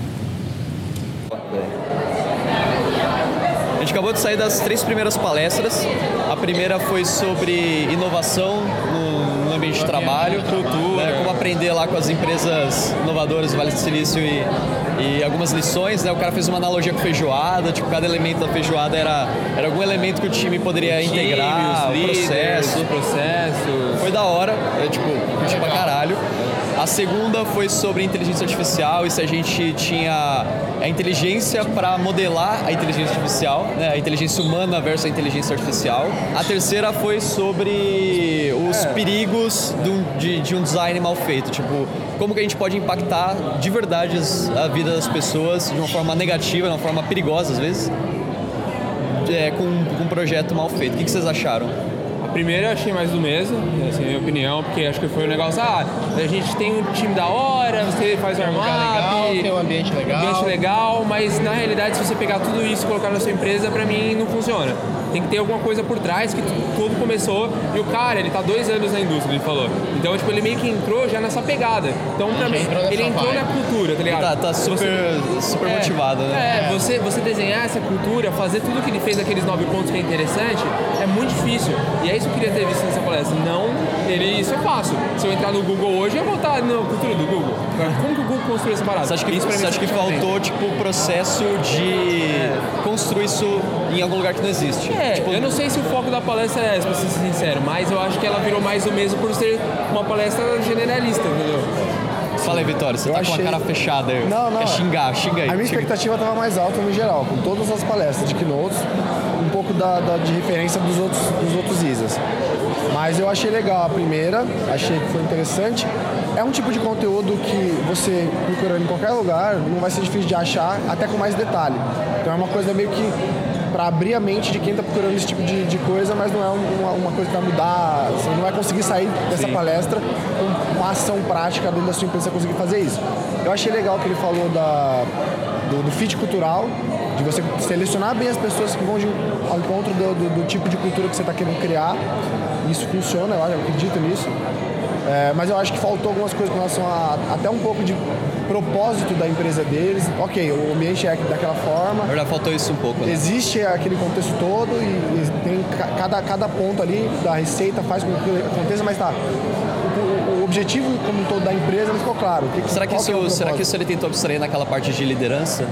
A gente acabou de sair das três primeiras palestras. A primeira foi sobre inovação no, no ambiente de trabalho, cultura, né, como aprender lá com as empresas inovadoras do Vale do Silício e, e algumas lições. Né? O cara fez uma analogia com feijoada, tipo, cada elemento da feijoada era, era algum elemento que o time poderia Time, integrar, os o líderes, processo. o processo. Foi da hora, eu, tipo, curti pra caralho. A segunda foi sobre inteligência artificial e se a gente tinha a inteligência para modelar a inteligência artificial, né? a inteligência humana versus a inteligência artificial. A terceira foi sobre os perigos de um, de- de um design mal feito, tipo, como que a gente pode impactar de verdade a vida das pessoas de uma forma negativa, de uma forma perigosa às vezes, é, com, com um projeto mal feito. O que, que vocês acharam? A primeira eu achei mais do mesmo, assim, minha opinião, porque acho que foi um negócio, ah, a gente tem um time da hora, você faz Tem um armap, legal, tem um ambiente legal. ambiente legal, mas na realidade se você pegar tudo isso e colocar na sua empresa, pra mim não funciona. Tem que ter alguma coisa por trás que tu- tudo começou e o cara, ele tá dois anos na indústria, ele falou. Então, tipo, ele meio que entrou já nessa pegada. Então, pra mim, ele entrou na cultura, tá ligado? Tá- tá super- super É, motivado, né? É, você, você desenhar essa cultura, fazer tudo que ele fez, aqueles nove pontos que é interessante, é muito difícil. E é isso que eu queria ter visto nessa palestra. Não, ele, isso é fácil. Se eu entrar no Google hoje, eu vou estar na cultura do Google. Como que o Google construiu essa parada? Você acha que, Isso pra mim você acha que é diferente. faltou, tipo, o processo de construir isso em algum lugar que não existe? É, Tipo, eu não sei se o foco da palestra é essa, pra ser sincero, mas eu acho que ela virou mais o mesmo por ser uma palestra generalista, entendeu? Fala aí, Vitória, você Eu tá com achei- a cara fechada aí. Não, não. Quer xingar, xinga aí. A minha xinga. expectativa estava mais alta no geral, com todas as palestras de keynotes, um pouco da, da- de referência dos outros, dos outros ISAs. Mas eu achei legal a primeira, achei que foi interessante. É um tipo de conteúdo que você procurando em qualquer lugar não vai ser difícil de achar, até com mais detalhe. Então é uma coisa meio que para abrir a mente de quem está procurando esse tipo de, de coisa, mas não é uma, uma coisa que vai mudar. Você não vai conseguir sair dessa Sim. palestra com uma ação prática dentro da sua empresa conseguir fazer isso. Eu achei legal que ele falou da, do, do fit cultural, de você selecionar bem as pessoas que vão de, ao encontro do, do- do tipo de cultura que você está querendo criar. Isso funciona, eu acho, eu acredito nisso. É, mas eu acho que faltou algumas coisas com relação a até um pouco de propósito da empresa deles. Ok, o ambiente é daquela forma. Já faltou isso um pouco, né? Existe aquele contexto todo e, e tem ca- cada, cada ponto ali da receita faz com que aconteça, mas tá. O, objetivo como um todo da empresa não ficou claro. Que- Será que, isso, é será que isso ele tentou abstrair naquela parte de liderança?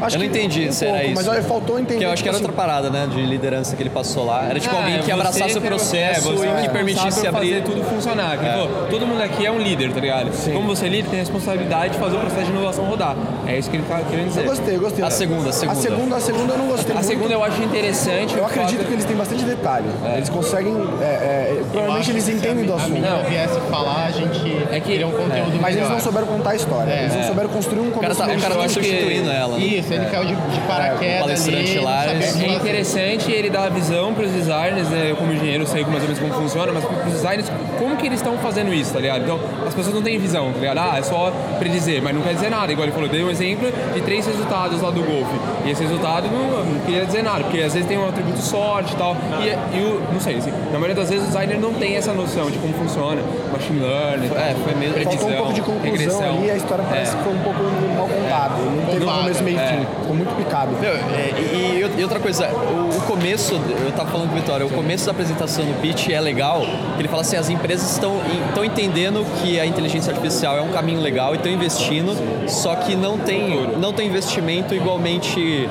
Acho eu não entendi um se era pouco, isso. mas olha, faltou entender, Porque eu acho que era tipo outra parada, né? De liderança que ele passou lá. Era tipo Ah, alguém é, que abraçasse o processo é, e que é permitisse abrir. fazer tudo funcionar. Que, É. pô, todo mundo aqui é um líder, tá ligado? Como você é líder, tem a responsabilidade de fazer o processo de inovação rodar. É isso que ele tá querendo dizer. Eu gostei, eu gostei. A segunda, a segunda. A segunda, a segunda eu não gostei A muito. segunda eu acho interessante. Eu acredito fato- que eles têm bastante detalhe. Eles conseguem. é, é, provavelmente eles entendem do assunto. menina viesse falar, a gente é que, teria um conteúdo Mas eles não souberam contar a história. É. Eles não É. souberam construir um O cara tá, o cara tá histórico. substituindo ela. né? Isso, ele caiu de, de paraquedas palestrante ali, lá, É fazer. interessante ele dar a visão para os designers, né? Eu como engenheiro sei mais ou menos como funciona, mas para os designers, como que eles estão fazendo isso, tá ligado? Então, as pessoas não têm visão, tá ligado? Ah, é só predizer, mas não quer dizer nada. Igual ele falou, dei um exemplo de três resultados lá do golfe. E esse resultado não, não queria dizer nada, porque às vezes tem um atributo sorte e tal. E, o, não sei, assim, na maioria das vezes o designer não tem essa noção de como funciona, machine learning, É, foi mesmo. previsão, Faltou um pouco de conclusão regressão. ali, a história parece É. que foi um pouco mal contada. Não teve um começo meio fim. Ficou muito picado. Meu, é, e, e outra coisa, o, o começo, eu tava falando com o Vitória, o começo da apresentação do pitch é legal, ele fala assim, as empresas estão, estão entendendo que a inteligência artificial é um caminho legal e estão investindo, só que não tem, não tem investimento igualmente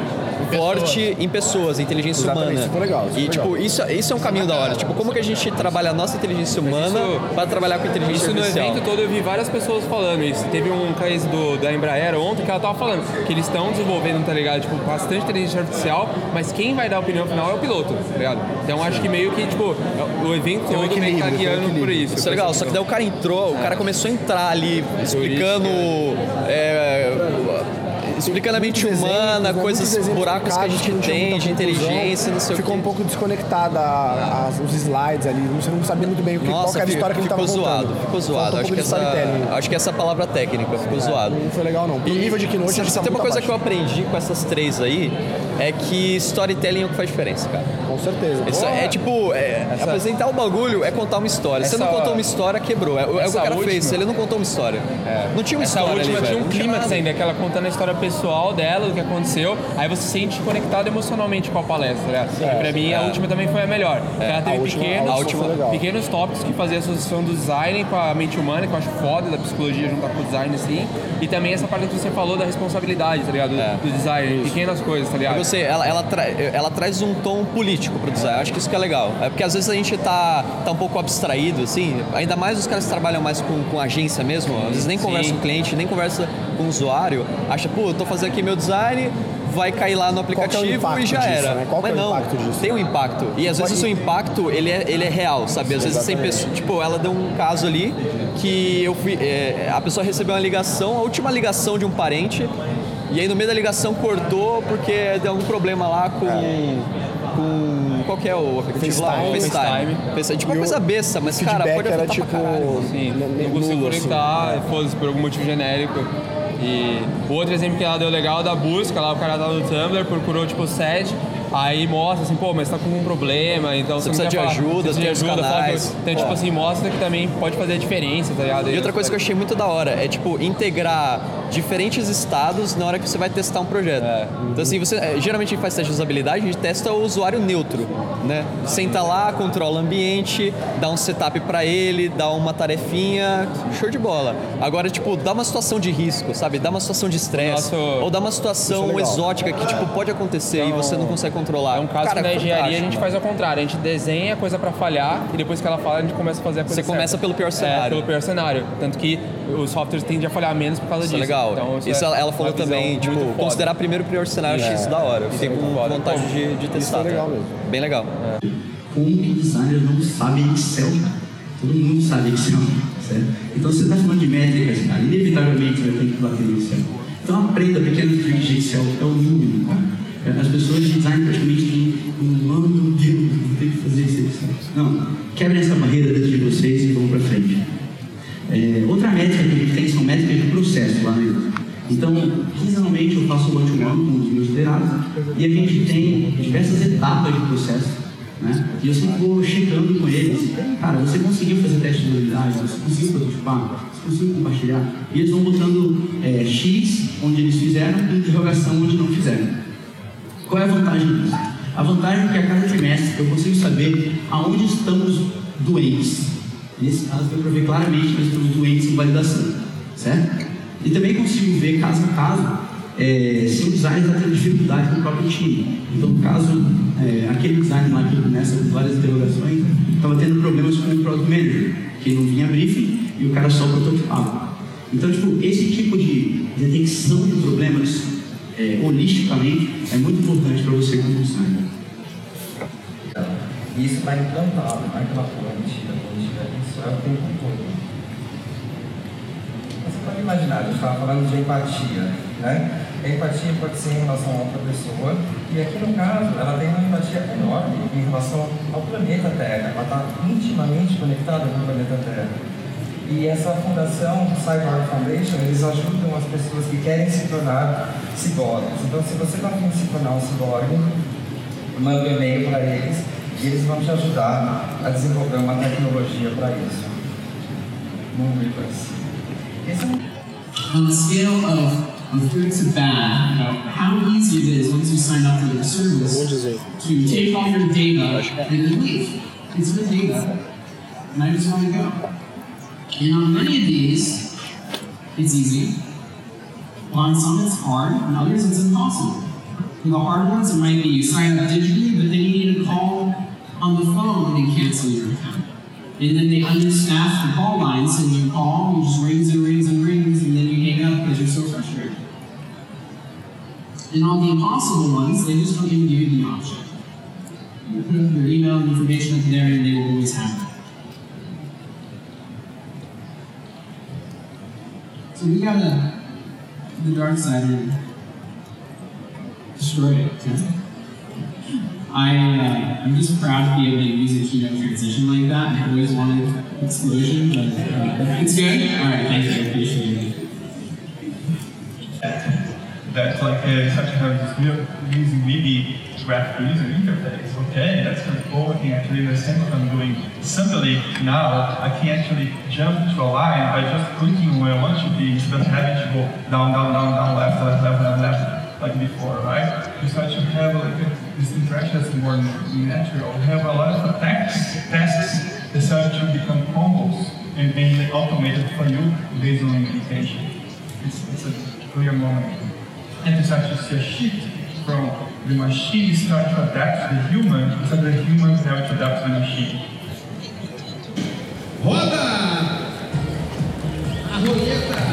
forte em pessoas, em inteligência Exatamente, humana. isso foi legal, isso e foi tipo, legal. isso, isso é um caminho da hora. Tipo, como que a gente trabalha a nossa inteligência humana para trabalhar com inteligência Isso no artificial? evento todo eu vi várias pessoas falando isso. Teve um case do, da Embraer ontem que ela tava falando que eles estão desenvolvendo, tá ligado? Tipo, bastante inteligência artificial, mas quem vai dar a opinião final é o piloto, tá ligado? Então acho que meio que, tipo, o evento um todo meio que tá guiando por isso. Isso é legal, só que daí o cara entrou, o cara começou a entrar ali explicando. é, explicando a mente humana, né? coisas, exemplos buracos que a gente tinham tem muita de inteligência, não sei o Ficou um pouco desconectada os slides ali. Você não sabia muito bem o que, qual Nossa, que era a ficou, história que ele ficou estava zoado, contando. ficou zoado. Um Acho que, essa, acho que essa é palavra técnica, ficou zoado. Não foi legal não. Pro nível de keynote, acho que tá tem uma coisa que eu aprendi com essas três aí, é que storytelling é o que faz diferença, cara. Com certeza. Isso Porra. é tipo, é, Essa- apresentar o bagulho é contar uma história. Se você não Essa- contou uma história, quebrou. É, o- é o que Essa o cara última- fez, ele não contou uma história. Não tinha uma Essa história última ali, tinha velho. um clímax ainda, que ela contando a história pessoal dela, do que aconteceu, aí você se sente conectado emocionalmente com a palestra. Né? E pra mim, a é. última também foi a melhor. ela teve última- pequenos, última pequenos tópicos que faziam a associação do design com a mente humana, que eu acho foda, da psicologia juntar com o design, assim. E também essa parte que você falou da responsabilidade, tá ligado? Do, do design, pequenas coisas, tá ligado? você, ela, ela, tra- ela traz um tom político pro design. Eu acho que isso que é legal. É porque às vezes a gente tá, tá um pouco abstraído, assim. Ainda mais os caras que trabalham mais com, com agência mesmo. Às vezes nem Sim. conversa com o cliente, nem conversa com o usuário. Acha, pô, eu tô fazendo aqui meu design, vai cair lá no é aplicativo impacto e já disso, era. né? Qual Mas é o não, impacto disso? tem um impacto. E às vezes o impacto, ele é, ele é real, sabe? Às vezes tem. Tipo, ela deu um caso ali que eu fui... é, a pessoa recebeu uma ligação, a última ligação de um parente, e aí no meio da ligação cortou porque deu algum problema lá com... com qual que é o aplicativo lá? FaceTime. FaceTime. FaceTime. Tipo uma coisa besta, mas cara, pode era afetar tipo. pra caralho. Sim, ne- não consigo assim. conectar, foda-se, por algum motivo genérico. E o outro exemplo que ela deu legal da busca, lá o cara tava no Tumblr, procurou tipo sede, aí mostra assim, pô, mas tá com um problema, então Você você, precisa de falar, ajuda, você tem precisa de ajuda, fala canais. Então, tipo assim, mostra que também pode fazer a diferença, tá ligado? E outra coisa que eu achei muito da hora é, tipo, integrar diferentes estados na hora que você vai testar um projeto. Então, assim, você, é, geralmente a gente faz teste de usabilidade, a gente testa o usuário neutro, né? Senta lá, controla o ambiente, dá um setup pra ele, dá uma tarefinha, show de bola. Agora, tipo, dá uma situação de risco, sabe? Dá uma situação de estresse, Nosso- ou dá uma situação é exótica que, tipo, pode acontecer e você não consegue controlar. É um caso Cara, que na engenharia a gente faz ao contrário, a gente desenha a coisa pra falhar e depois que ela fala a gente começa a fazer a coisa Você começa certa. pelo pior É, cenário. pelo pior cenário. Tanto que os softwares tendem a falhar menos por causa Isso é disso. legal. Então, Isso, ela, ela é falou uma visão também, tipo, considerar primeiro o prior cenário, achei É. isso da hora. Eu Isso fiquei é com foda. vontade de, de isso testar. é legal mesmo. Bem legal. Como que designer não sabe Excel? Todo mundo sabe Excel, certo? Então você está falando de métricas, cara, inevitavelmente vai ter que bater no Excel. Então aprenda pequenos tricks de Excel, é o mínimo, cara. As pessoas de design praticamente têm um ano, Deus, vou ter que fazer isso. Não, quebrem essa barreira dentro de vocês e vão para frente. É, outra métrica que a gente tem são métricas de processo lá dentro. Então, quinzenalmente eu faço o one-to-one com os meus liderados e a gente tem diversas etapas de processo. Né? E eu sempre vou checando com eles. Cara, você conseguiu fazer teste de habilidade? Você conseguiu prototipar? Você consigo compartilhar. E eles vão botando é, X onde eles fizeram e interrogação onde não fizeram. Qual é a vantagem disso? A vantagem é que a cada trimestre eu consigo saber aonde estamos doentes. Nesse caso, deu para ver claramente que nós estamos doentes em validação, certo? E também consigo ver, caso a caso, é, se o design está tendo dificuldade no próprio time. Então, no caso, é, aquele design lá que começa com várias interrogações, estava tendo problemas com o Product Manager, que não vinha briefing e o cara só prototipava. Então, tipo, esse tipo de detecção de problemas é, holisticamente é muito importante para você como designer. E isso está implantado naquela política, política isso é o tempo todo. Você pode imaginar, gente estava falando de empatia, né? A empatia pode ser em relação a outra pessoa, e aqui no caso, ela tem uma empatia enorme em relação ao planeta Terra. Ela está intimamente conectada com o planeta Terra. E essa fundação, Cyborg Foundation, eles ajudam as pessoas que querem se tornar ciborgues. Então, se você está de se tornar um ciborgue, manda um e-mail para eles e eles vão te ajudar a desenvolver uma tecnologia para isso. Muito assim. É um on the scale of, of good to bad, you know, how easy it is once you sign up for their service to take all your data and then leave. It's the data, and I just want to go. And on many of these, it's easy. On some it's hard, on others it's impossible. For the hard ones, it might be you sign up digitally, but then you need to call on the phone and cancel your account. And then they understaff the call lines, and you call, and it just rings and rings and rings, and then you hang up because you're so frustrated. And on the impossible ones, they just don't even give you the option. You put your email and information up there, and they will always have it. We gotta the dark side and destroy it. I, uh, I'm just proud to be able to use a keynote transition like that. I always wanted explosion, but uh, it's good. All right, thank you. I appreciate it. That like uh, such a real- using really graphical user interface. Okay, that's pretty cool. I can actually understand what I'm doing. Suddenly now I can actually jump to a line by just clicking where I want to be instead of having to go down, down, down, down, left, left, left, left, left, like before, right? You start to have like this interaction that's more natural. You have a lot of tasks, tasks that start to become combos and being automated for you based on your intention. It's, it's a clear moment. And you start a shift from the machine start to adapt to the human instead the human have to adapt to the machine. Roda a roleta.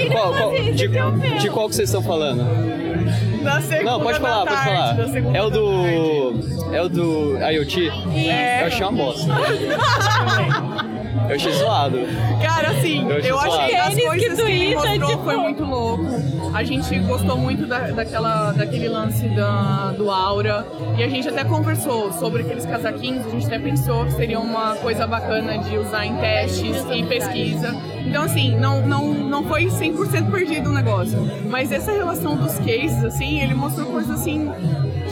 De qual, qual- de, que de qual que vocês estão falando? Da segunda Não, pode da falar, pode falar. segunda É o do. É o do IoT? É. Eu achei uma bosta. Eu achei zoado. Cara, assim, Eu achei eu, achei zoado. as coisas que que ele tuita, mostrou tipo- foi muito louco. A gente gostou muito da, daquela, daquele lance da, do Aura. E a gente até conversou sobre aqueles casaquinhos. A gente até pensou que seria uma coisa bacana de usar em testes e pesquisa. Então, assim, não, não, não foi 100% perdido o negócio. Mas essa relação dos cases, assim, ele mostrou coisas assim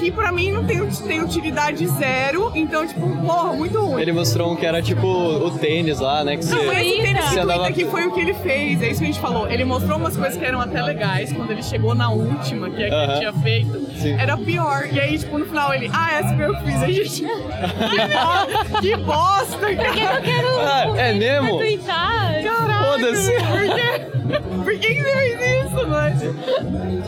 que pra mim não tem, tem utilidade zero, então, tipo, porra, muito ruim. Ele mostrou um que era tipo o tênis lá, né? Que você, Não, esse tênis de andava... Que foi o que ele fez, é isso que a gente falou. Ele mostrou umas coisas que eram até legais, quando ele chegou na última, que é que ele Aham. tinha feito, Sim. era pior. E aí, tipo, no final ele, ah, essa foi eu que fiz. A gente, [LAUGHS] que bosta, cara. Por que que eu quero Ah, é mesmo? Foda-se. Por quê? [LAUGHS] Por que, que você fez isso, mano?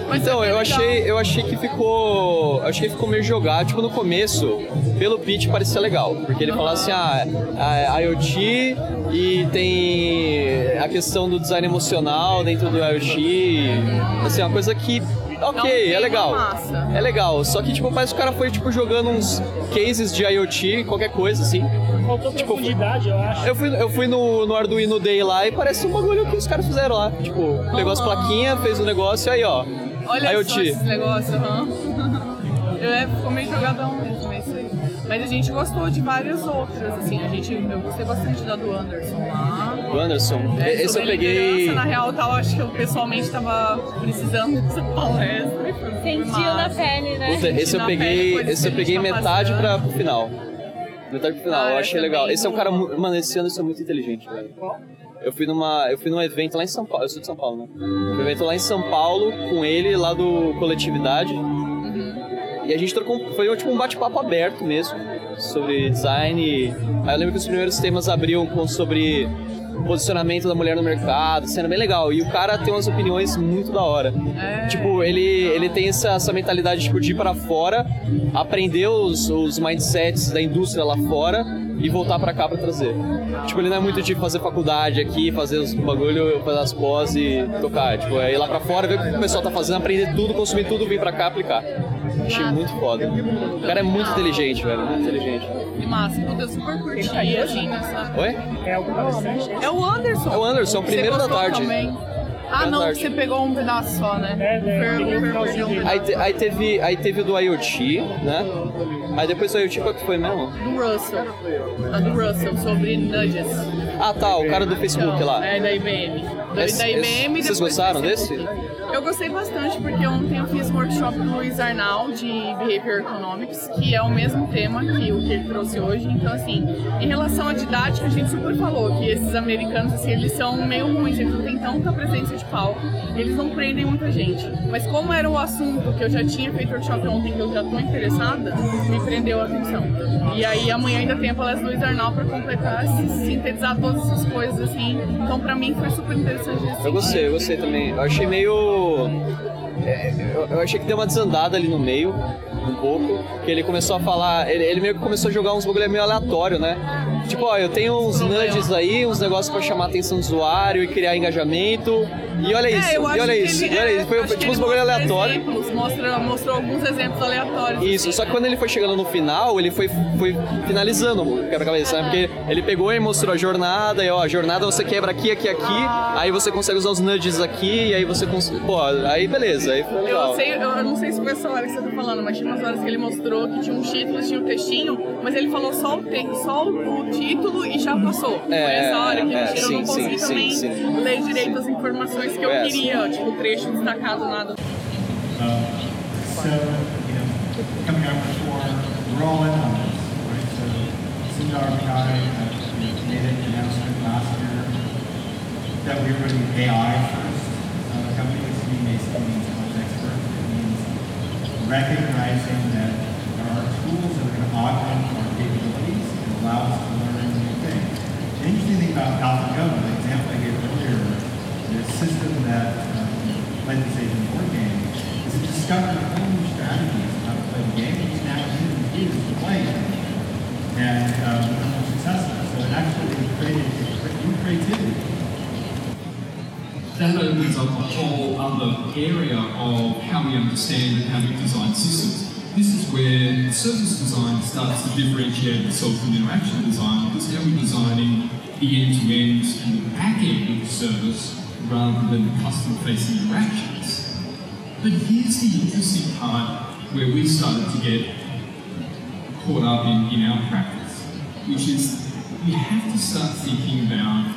Mas Então, eu achei, eu achei que ficou. Eu achei que ficou meio jogado. Tipo, no começo, pelo pitch parecia legal. Porque ele falava assim, ah, a IoT e tem a questão do design emocional dentro do IoT. Assim, uma coisa que. Ok, é legal. É legal. Só que, tipo, parece que o cara foi, tipo, jogando uns cases de IoT, qualquer coisa, assim. Faltou profundidade, eu acho. Eu fui, eu fui no, no Arduino Day lá e parece um bagulho que os caras fizeram lá. Tipo, pegou as plaquinhas, fez o negócio e aí, ó. Olha IoT. só esse negócio, aham. Eu é, ficou meio jogadão mesmo, é isso aí. Mas a gente gostou de várias outras, assim. A gente, eu gostei bastante da do Anderson lá. O Anderson. É, Esse eu peguei. Na real, tal, acho que eu pessoalmente tava precisando [LAUGHS] dessa palestra. foi Sentiu na pele, né? Puta, esse eu peguei, pele esse eu peguei tá metade pra pro final. Metade pro final, Ah, eu achei legal. Esse é um cara, mano, esse ano isso é muito inteligente, velho. Eu fui numa, eu fui num evento lá em São Paulo, eu sou de São Paulo, né? Num evento lá em São Paulo com ele lá do Coletividade. E a gente trocou, um- foi tipo um bate-papo aberto mesmo sobre design. Aí eu lembro que os primeiros temas abriam com sobre posicionamento da mulher no mercado, sendo bem legal. E o cara tem umas opiniões muito da hora. Tipo, ele, ele tem essa, essa mentalidade tipo, de ir para fora, aprender os, os mindsets da indústria lá fora e voltar pra cá pra trazer. Tipo, ele não é muito de fazer faculdade aqui, fazer os bagulho, fazer as pós e tocar. Tipo, é ir lá pra fora, ver o que o pessoal tá fazendo, aprender tudo, consumir tudo, vir pra cá aplicar. Achei muito foda. O cara é muito inteligente, velho, muito inteligente. Que massa, puta, eu super curti, assim, nessa... Oi? É. É o Anderson. É o Anderson, o Você primeiro da tarde. Também. Ah, não, você pegou um pedaço só, né? É, pedaço. Aí, te- aí teve, aí teve o do IoT, né? Aí depois do IoT, qual que foi mesmo? Do Russell. A do Russell, sobre nudges. Ah, tá, o cara do Facebook Então, lá. É, da IBM. Da, Esse- da IBM esse- vocês gostaram desse? Eu gostei bastante porque ontem eu fiz um workshop com o Luiz Arnal de Behavior Economics, que é o mesmo tema que o que ele trouxe hoje. Então, assim, em relação à didática, a gente super falou que esses americanos, assim, eles são meio ruins, eles não têm tanta presença de palco, eles não prendem muita gente. Mas como era o assunto que eu já tinha feito workshop ontem, que eu já tô interessada, me prendeu a atenção. E aí amanhã ainda tem a palestra do Luiz Arnal pra completar, sintetizar todas essas coisas, assim. Então, pra mim, foi super interessante Eu gostei, eu gostei também. Eu achei meio. é, Eu achei que deu uma desandada ali no meio, um pouco. Que ele começou a falar. Ele, ele meio que começou a jogar uns bagulho meio aleatório, né? Tipo, ó, eu tenho uns nudges aí, uns negócios pra chamar a atenção do usuário e criar engajamento. E olha isso, É, e olha isso, ele- e olha é, isso. Foi tipo uns bagulho aleatório. exemplos, Mostra, mostrou alguns exemplos aleatórios. Isso, só que quando ele foi chegando no final, ele foi, foi finalizando o quebra-cabeça, né? Porque ele pegou e mostrou a jornada, e ó, a jornada você quebra aqui, aqui, aqui, aí você consegue usar os nudges aqui, e aí você consegue. Pô, aí beleza, aí foi legal. Eu, sei, eu não sei se foi essa hora que você tá falando, mas tinha umas horas que ele mostrou que tinha um título, tinha um textinho, mas ele falou só o, te só o título e já passou. foi É, essa hora que é, eu sim, não consegui sim, também sim, sim. ler direito as informações que eu Foi essa. queria, tipo, trecho destacado, nada. Uh, so, you know, coming out before, we're all in on this, right? So, Sundar Pichai uh, made an announcement last year that we were AI first. Uh, basically means. It means recognizing that there are tools that are going to augment our capabilities and allow us to. The interesting thing about AlphaGo, the example I gave earlier, the system that uh, played the board game, is it discovered whole new strategies how to play the game. Now the users to play and um, become more successful. So it actually created new creativity. That opens up a whole other area of how we understand and how we design systems. This is where service design starts to differentiate itself from interaction design because now we're designing the end-to-end and the back-end of the service rather than the customer-facing interactions. But here's the interesting part where we started to get caught up in, in our practice, which is we have to start thinking about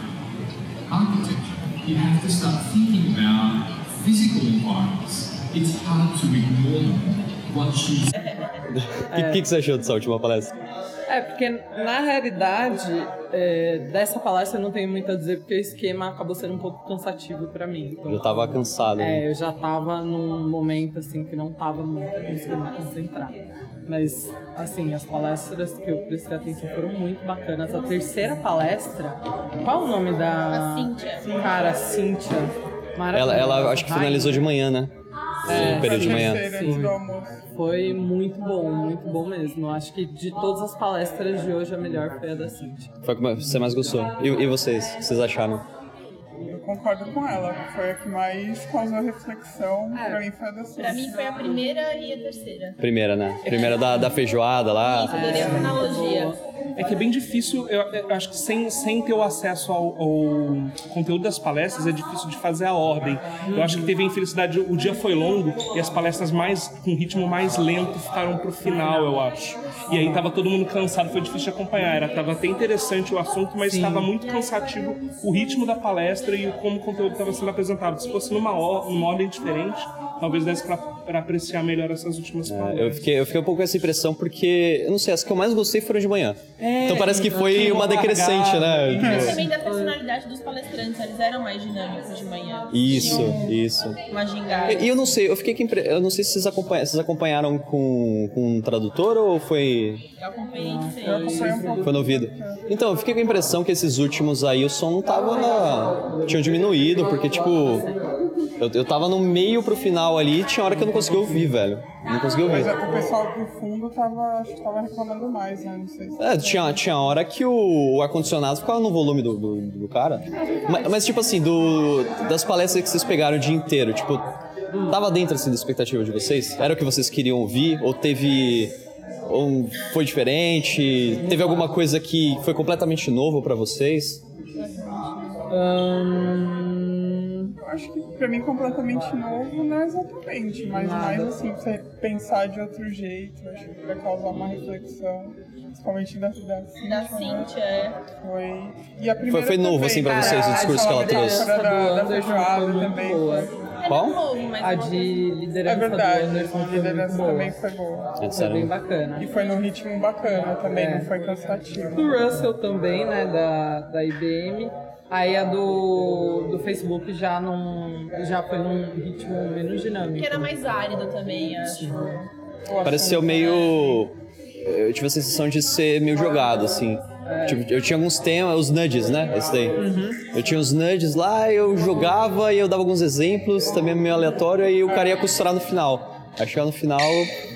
architecture. You have to start thinking about physical environments. It's hard to ignore them once you última eh. palestra? É, porque na realidade, é, dessa palestra eu não tenho muito a dizer, porque o esquema acabou sendo um pouco cansativo pra mim. Então, Eu tava cansado. né? É, eu já tava num momento assim que não tava muito conseguindo me concentrar. Mas, assim, as palestras que eu prestei atenção foram muito bacanas. A terceira palestra, qual o nome da. A Cíntia. Cara, a Cíntia. Ela, Maravilhosa. ela acho que finalizou de manhã, né? É, o período de manhã. Sim. Foi muito bom, muito bom mesmo. Acho que de todas as palestras de hoje, a melhor foi a da Cintia. Foi a que você mais gostou. E, e vocês? O que vocês acharam? Eu concordo com ela. Foi a que mais causou reflexão. Pra mim foi a da Pra mim foi a primeira e a terceira. Primeira, né? Primeira da, da feijoada lá. Isso, adorei a cronologia. É que é bem difícil, eu, eu acho que sem, sem ter o acesso ao, ao conteúdo das palestras é difícil de fazer a ordem. Eu acho que teve a infelicidade, o dia foi longo e as palestras mais com ritmo mais lento ficaram pro final, eu acho. E aí tava todo mundo cansado, foi difícil de acompanhar. Era, tava até interessante o assunto, mas estava muito cansativo o ritmo da palestra e como o conteúdo estava sendo apresentado. Se fosse numa, or- numa ordem diferente, talvez desse pra, pra apreciar melhor essas últimas palestras. Eu fiquei, eu fiquei um pouco com essa impressão porque, eu não sei, as que eu mais gostei foram de manhã. É, então parece que foi uma decrescente, né? Mas Tipo, também da personalidade dos palestrantes, eles eram mais dinâmicos de manhã. Isso, Tinham isso. Uma gingada. E e eu não sei, eu fiquei com impre... eu não sei se vocês, acompanha... vocês acompanharam com, com um tradutor ou foi Eu acompanhei. Eu um pouco. foi no ouvido? Então, eu fiquei com a impressão que esses últimos aí o som não tava tinham diminuído, porque tipo eu, eu tava no meio pro final ali, tinha hora que eu não conseguia ouvir, velho. Não conseguia ouvir. Mas é, o pessoal do fundo tava, acho que tava reclamando mais, né? Não sei se. É, tinha, tinha hora que o, o ar-condicionado ficava no volume do, do, do cara. Mas, mas, tipo assim, do, das palestras que vocês pegaram o dia inteiro, tipo, tava dentro assim da expectativa de vocês? Era o que vocês queriam ouvir? Ou teve. Ou foi diferente? Teve alguma coisa que foi completamente novo pra vocês? Eu acho que pra mim completamente novo não é exatamente, mas Nada. mais assim, pra você pensar de outro jeito, acho que pra causar uma reflexão, principalmente da, da Cíntia. Da Cíntia, é. Foi. E a Foi, primeira foi novo também, assim pra cara, vocês o discurso que ela trouxe? Da, da, da feijoada foi muito também boa. foi. Qual? A de liderança É verdade, do Anderson a foi liderança boa. também foi boa. É, Foi bem bacana. E foi num ritmo bacana também, É. não foi cansativo. Do Russell também, né, da, da IBM. Aí a do, do Facebook já, não, já foi num ritmo menos dinâmico. Que era mais árido também, acho. Pareceu meio. Eu tive a sensação de ser meio jogado, assim. Tipo, eu tinha alguns temas, os nudges, né? Esse daí. Eu tinha os nudges lá, eu jogava e eu dava alguns exemplos, também meio aleatório, e o cara ia costurar no final. Aí chegava no final.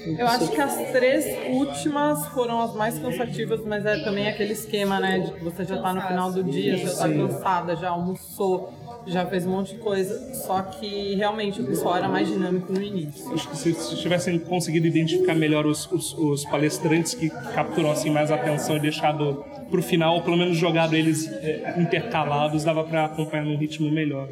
Eu acho que as três últimas foram as mais cansativas, mas é também aquele esquema, né? De que você já tá no final do dia, já tá cansada, já almoçou, já fez um monte de coisa. Só que realmente o pessoal era mais dinâmico no início. Acho que se, se tivessem conseguido identificar melhor os, os, os palestrantes que capturam assim, mais a atenção e deixado pro final, ou pelo menos jogado eles é, intercalados, dava pra acompanhar num ritmo melhor.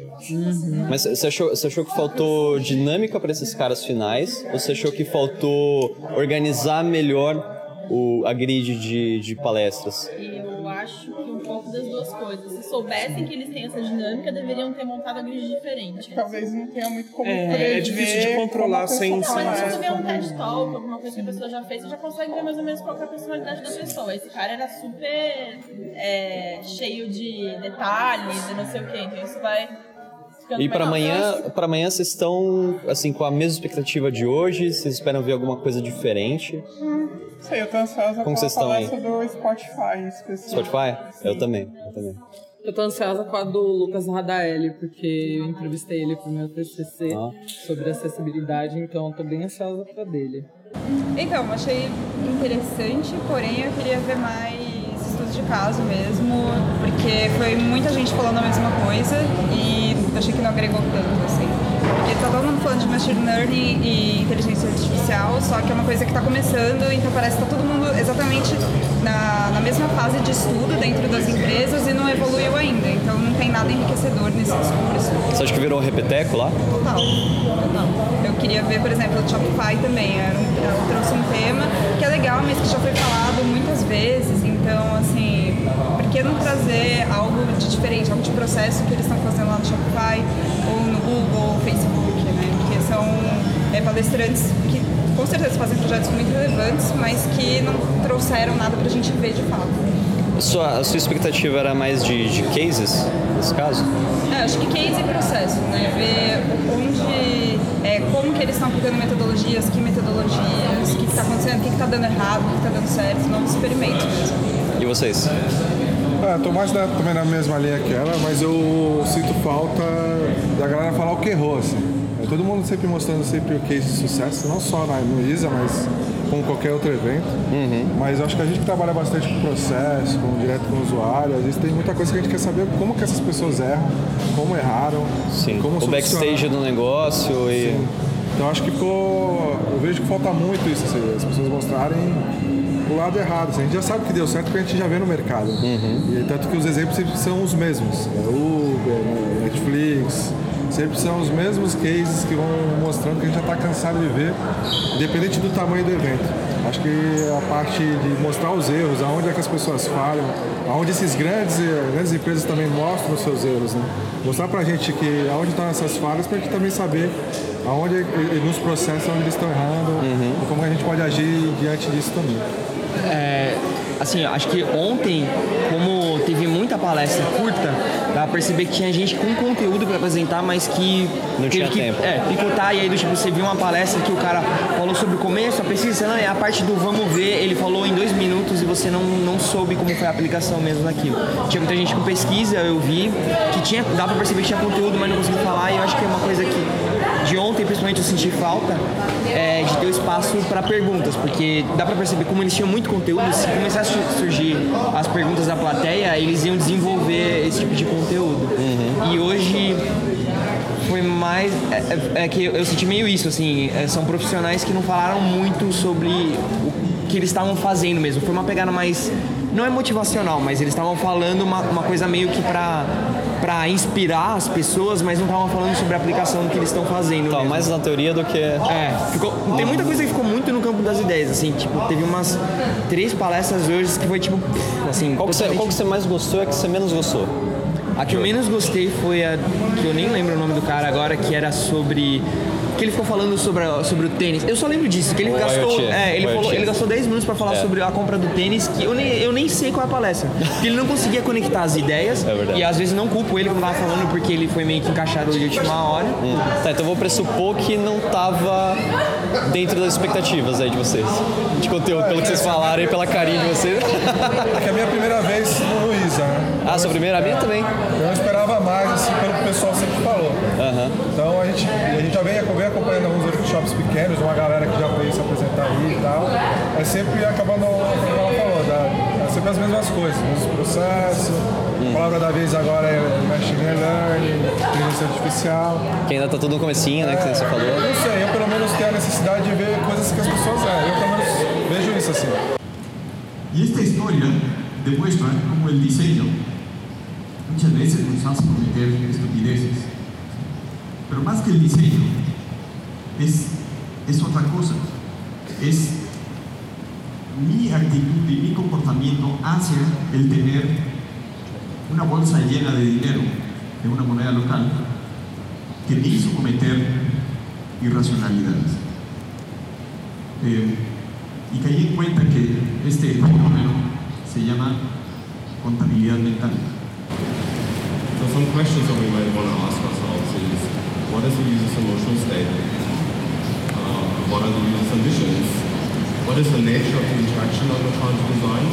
Mas você achou, você achou que faltou dinâmica para esses caras finais? Ou você achou que faltou organizar melhor o, a grid de, de palestras? Eu acho que um pouco das duas coisas. Se soubessem que eles têm essa dinâmica, deveriam ter montado a grid diferente. Talvez não tenha muito como É, prever é difícil de controlar sem- sem- Mas se você vê um TED Talk, alguma coisa que a pessoa já fez, você já consegue ver mais ou menos qual é a personalidade da pessoa. Esse cara era super é, cheio de detalhes e não sei o que, então isso vai ficando E para amanhã, para amanhã vocês estão assim com a mesma expectativa de hoje? Vocês esperam ver alguma coisa diferente? Sei, eu tô ansiosa Como pela vocês estão aí? palestra do Spotify específico. Spotify? Eu também, eu também. Eu tô ansiosa com a do Lucas Radaeli, porque eu entrevistei ele pro meu TCC sobre acessibilidade, então eu tô bem ansiosa pra dele. Então, achei interessante, porém eu queria ver mais de caso mesmo, porque foi muita gente falando a mesma coisa e achei que não agregou tanto, assim. Porque tá todo mundo falando de machine learning e inteligência artificial, só que é uma coisa que tá começando, então parece que tá todo mundo exatamente na, na mesma fase de estudo dentro das empresas e não evoluiu ainda, então não tem nada enriquecedor nesse discurso. Você acha que virou um repeteco lá? Total, total. Eu queria ver, por exemplo, o Shopify também. Eu trouxe um tema que é legal, mas que já foi falado muitas vezes. Então, assim, por que não trazer algo de diferente, algo de processo que eles estão fazendo lá no Shopify, ou no Google, ou Facebook, né? Porque são é, palestrantes que com certeza fazem projetos muito relevantes, mas que não trouxeram nada pra gente ver de fato. Sua, a sua expectativa era mais de, de cases, nesse caso? É, acho que case e processo, né? Ver onde, é, como que eles estão aplicando metodologias, que metodologias, o que está acontecendo, o que está dando errado, o que está dando certo, não experimento mesmo. E vocês? Ah, tô mais na, também na mesma linha que ela, mas eu sinto falta da galera falar o que errou, assim. É, todo mundo sempre mostrando sempre o case de sucesso, não só na, no ISA, mas com qualquer outro evento. Mas eu acho que a gente trabalha bastante com processo, com direto com o usuário, às vezes tem muita coisa que a gente quer saber como que essas pessoas erram, como erraram, Sim. como o backstage do negócio e. Sim. Então acho que ficou. Eu vejo que falta muito isso, assim, as pessoas mostrarem o lado errado. assim. A gente já sabe que deu certo porque a gente já vê no mercado. E tanto que os exemplos são os mesmos. É Uber, né, Netflix. Sempre são os mesmos cases que vão mostrando que a gente já está cansado de ver, independente do tamanho do evento. Acho que a parte de mostrar os erros, aonde é que as pessoas falham, aonde esses grandes, grandes empresas também mostram os seus erros, né? Mostrar pra gente que aonde estão essas falhas pra gente também saber aonde nos processos onde eles estão errando e como a gente pode agir diante disso também. É, assim, acho que ontem, como teve muita palestra curta, dá pra perceber que tinha gente com conteúdo pra apresentar, mas que Não teve tinha que tempo. É, picotar e aí do tipo, você viu uma palestra que o cara falou sobre o começo, a pesquisa, não, é a parte do vamos ver, ele falou em dois minutos e você não, não soube como foi a aplicação mesmo daquilo. Tinha muita gente com pesquisa, eu vi, que tinha, dá pra perceber que tinha conteúdo, mas não conseguia falar, e eu acho que é uma coisa que de ontem, principalmente, eu senti falta é, de ter o espaço para perguntas, porque dá para perceber como eles tinham muito conteúdo, se começasse a surgir as perguntas da plateia, eles iam desenvolver esse tipo de conteúdo. E hoje foi mais. É, é- é que eu senti meio isso, assim, é, são profissionais que não falaram muito sobre o que eles estavam fazendo mesmo. Foi uma pegada mais. Não é motivacional, mas eles estavam falando uma, uma coisa meio que pra, pra inspirar as pessoas, mas não estavam falando sobre a aplicação do que eles estão fazendo. Tá, mais na teoria do que. É, ficou, tem muita coisa que ficou muito no campo das ideias, assim, tipo, teve umas três palestras hoje que foi tipo, assim. Qual que, você, qual que você mais gostou e a que você menos gostou? A que eu menos gostei foi a que eu nem lembro o nome do cara agora, que era sobre. Que ele ficou falando sobre, a- sobre o tênis. Eu só lembro disso, que ele O gastou. IoT. É, ele, falou, ele gastou 10 minutos pra falar É. sobre a compra do tênis, que eu nem, eu nem sei qual é a palestra. Porque ele não conseguia conectar as ideias. e às vezes não culpo ele por tava falando porque ele foi meio que encaixado de última hora. Hum. Tá, então eu vou pressupor que não tava dentro das expectativas aí de vocês. De conteúdo, pelo que vocês falaram e pela carinha de vocês. É que é a minha primeira vez no ISA, né? Ah, sua primeira? A minha também. Eu esperava mais, assim, pelo que o pessoal sempre falou. Então a gente, a gente já vem, vem acompanhando alguns workshops pequenos, uma galera que já veio se apresentar aí e tal. É sempre acabando, como ela falou, da, é sempre as mesmas coisas, mesmos processos. A palavra da vez agora é machine learning, inteligência artificial. Que ainda tá tudo no comecinho, né, que você falou. Eu não sei, eu pelo menos tenho a necessidade de ver coisas que as pessoas erram. Eu pelo menos vejo isso assim. Y esta historia demuestra cómo el diseño muchas veces nos hace cometer estupideces. Pero más que el diseño, es, es otra cosa. Es mi actitud y mi comportamiento hacia el tener una bolsa llena de dinero de una moneda local que me hizo cometer irracionalidades. Eh, y caí en cuenta que este fenómeno se llama contabilidad mental. So some questions that we might want what is the user's emotional state? Uh, what are the user's ambitions? What is the nature of the interaction that we're trying to design?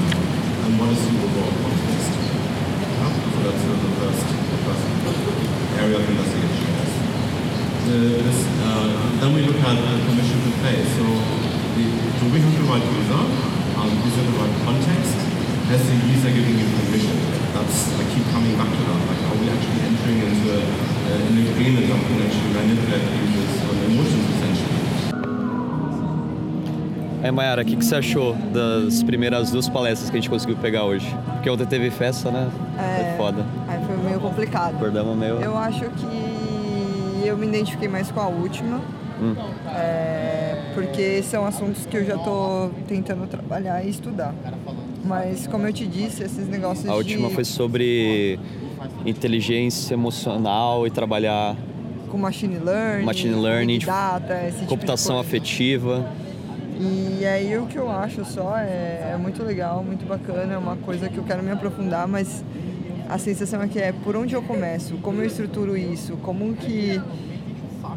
And what is the overall context? Yeah, So that's uh, the first, the first area of investigation. The, this, uh, then we look at uh, permission to pay. So the, do we have the right user? Um, is it the right context? Has the user giving you permission? That's, I keep coming back to that. Like, are we actually entering into a, agreement that can actually user's um, emotions essentially? É, Mayara, o que, que você achou das primeiras duas palestras que a gente conseguiu pegar hoje? Porque ontem teve festa, né? É. Foi foda. Aí foi meio complicado. Acordamos meio. Eu acho que eu me identifiquei mais com a última, Hum. é, porque são assuntos que eu já tô tentando trabalhar e estudar. Mas como eu te disse, esses negócios A última de foi sobre inteligência emocional e trabalhar com machine learning, machine learning, data, tipo computação coisa. afetiva. E aí o que eu acho só é, é muito legal, muito bacana, é uma coisa que eu quero me aprofundar, mas a sensação é que é por onde eu começo, como eu estruturo isso, como que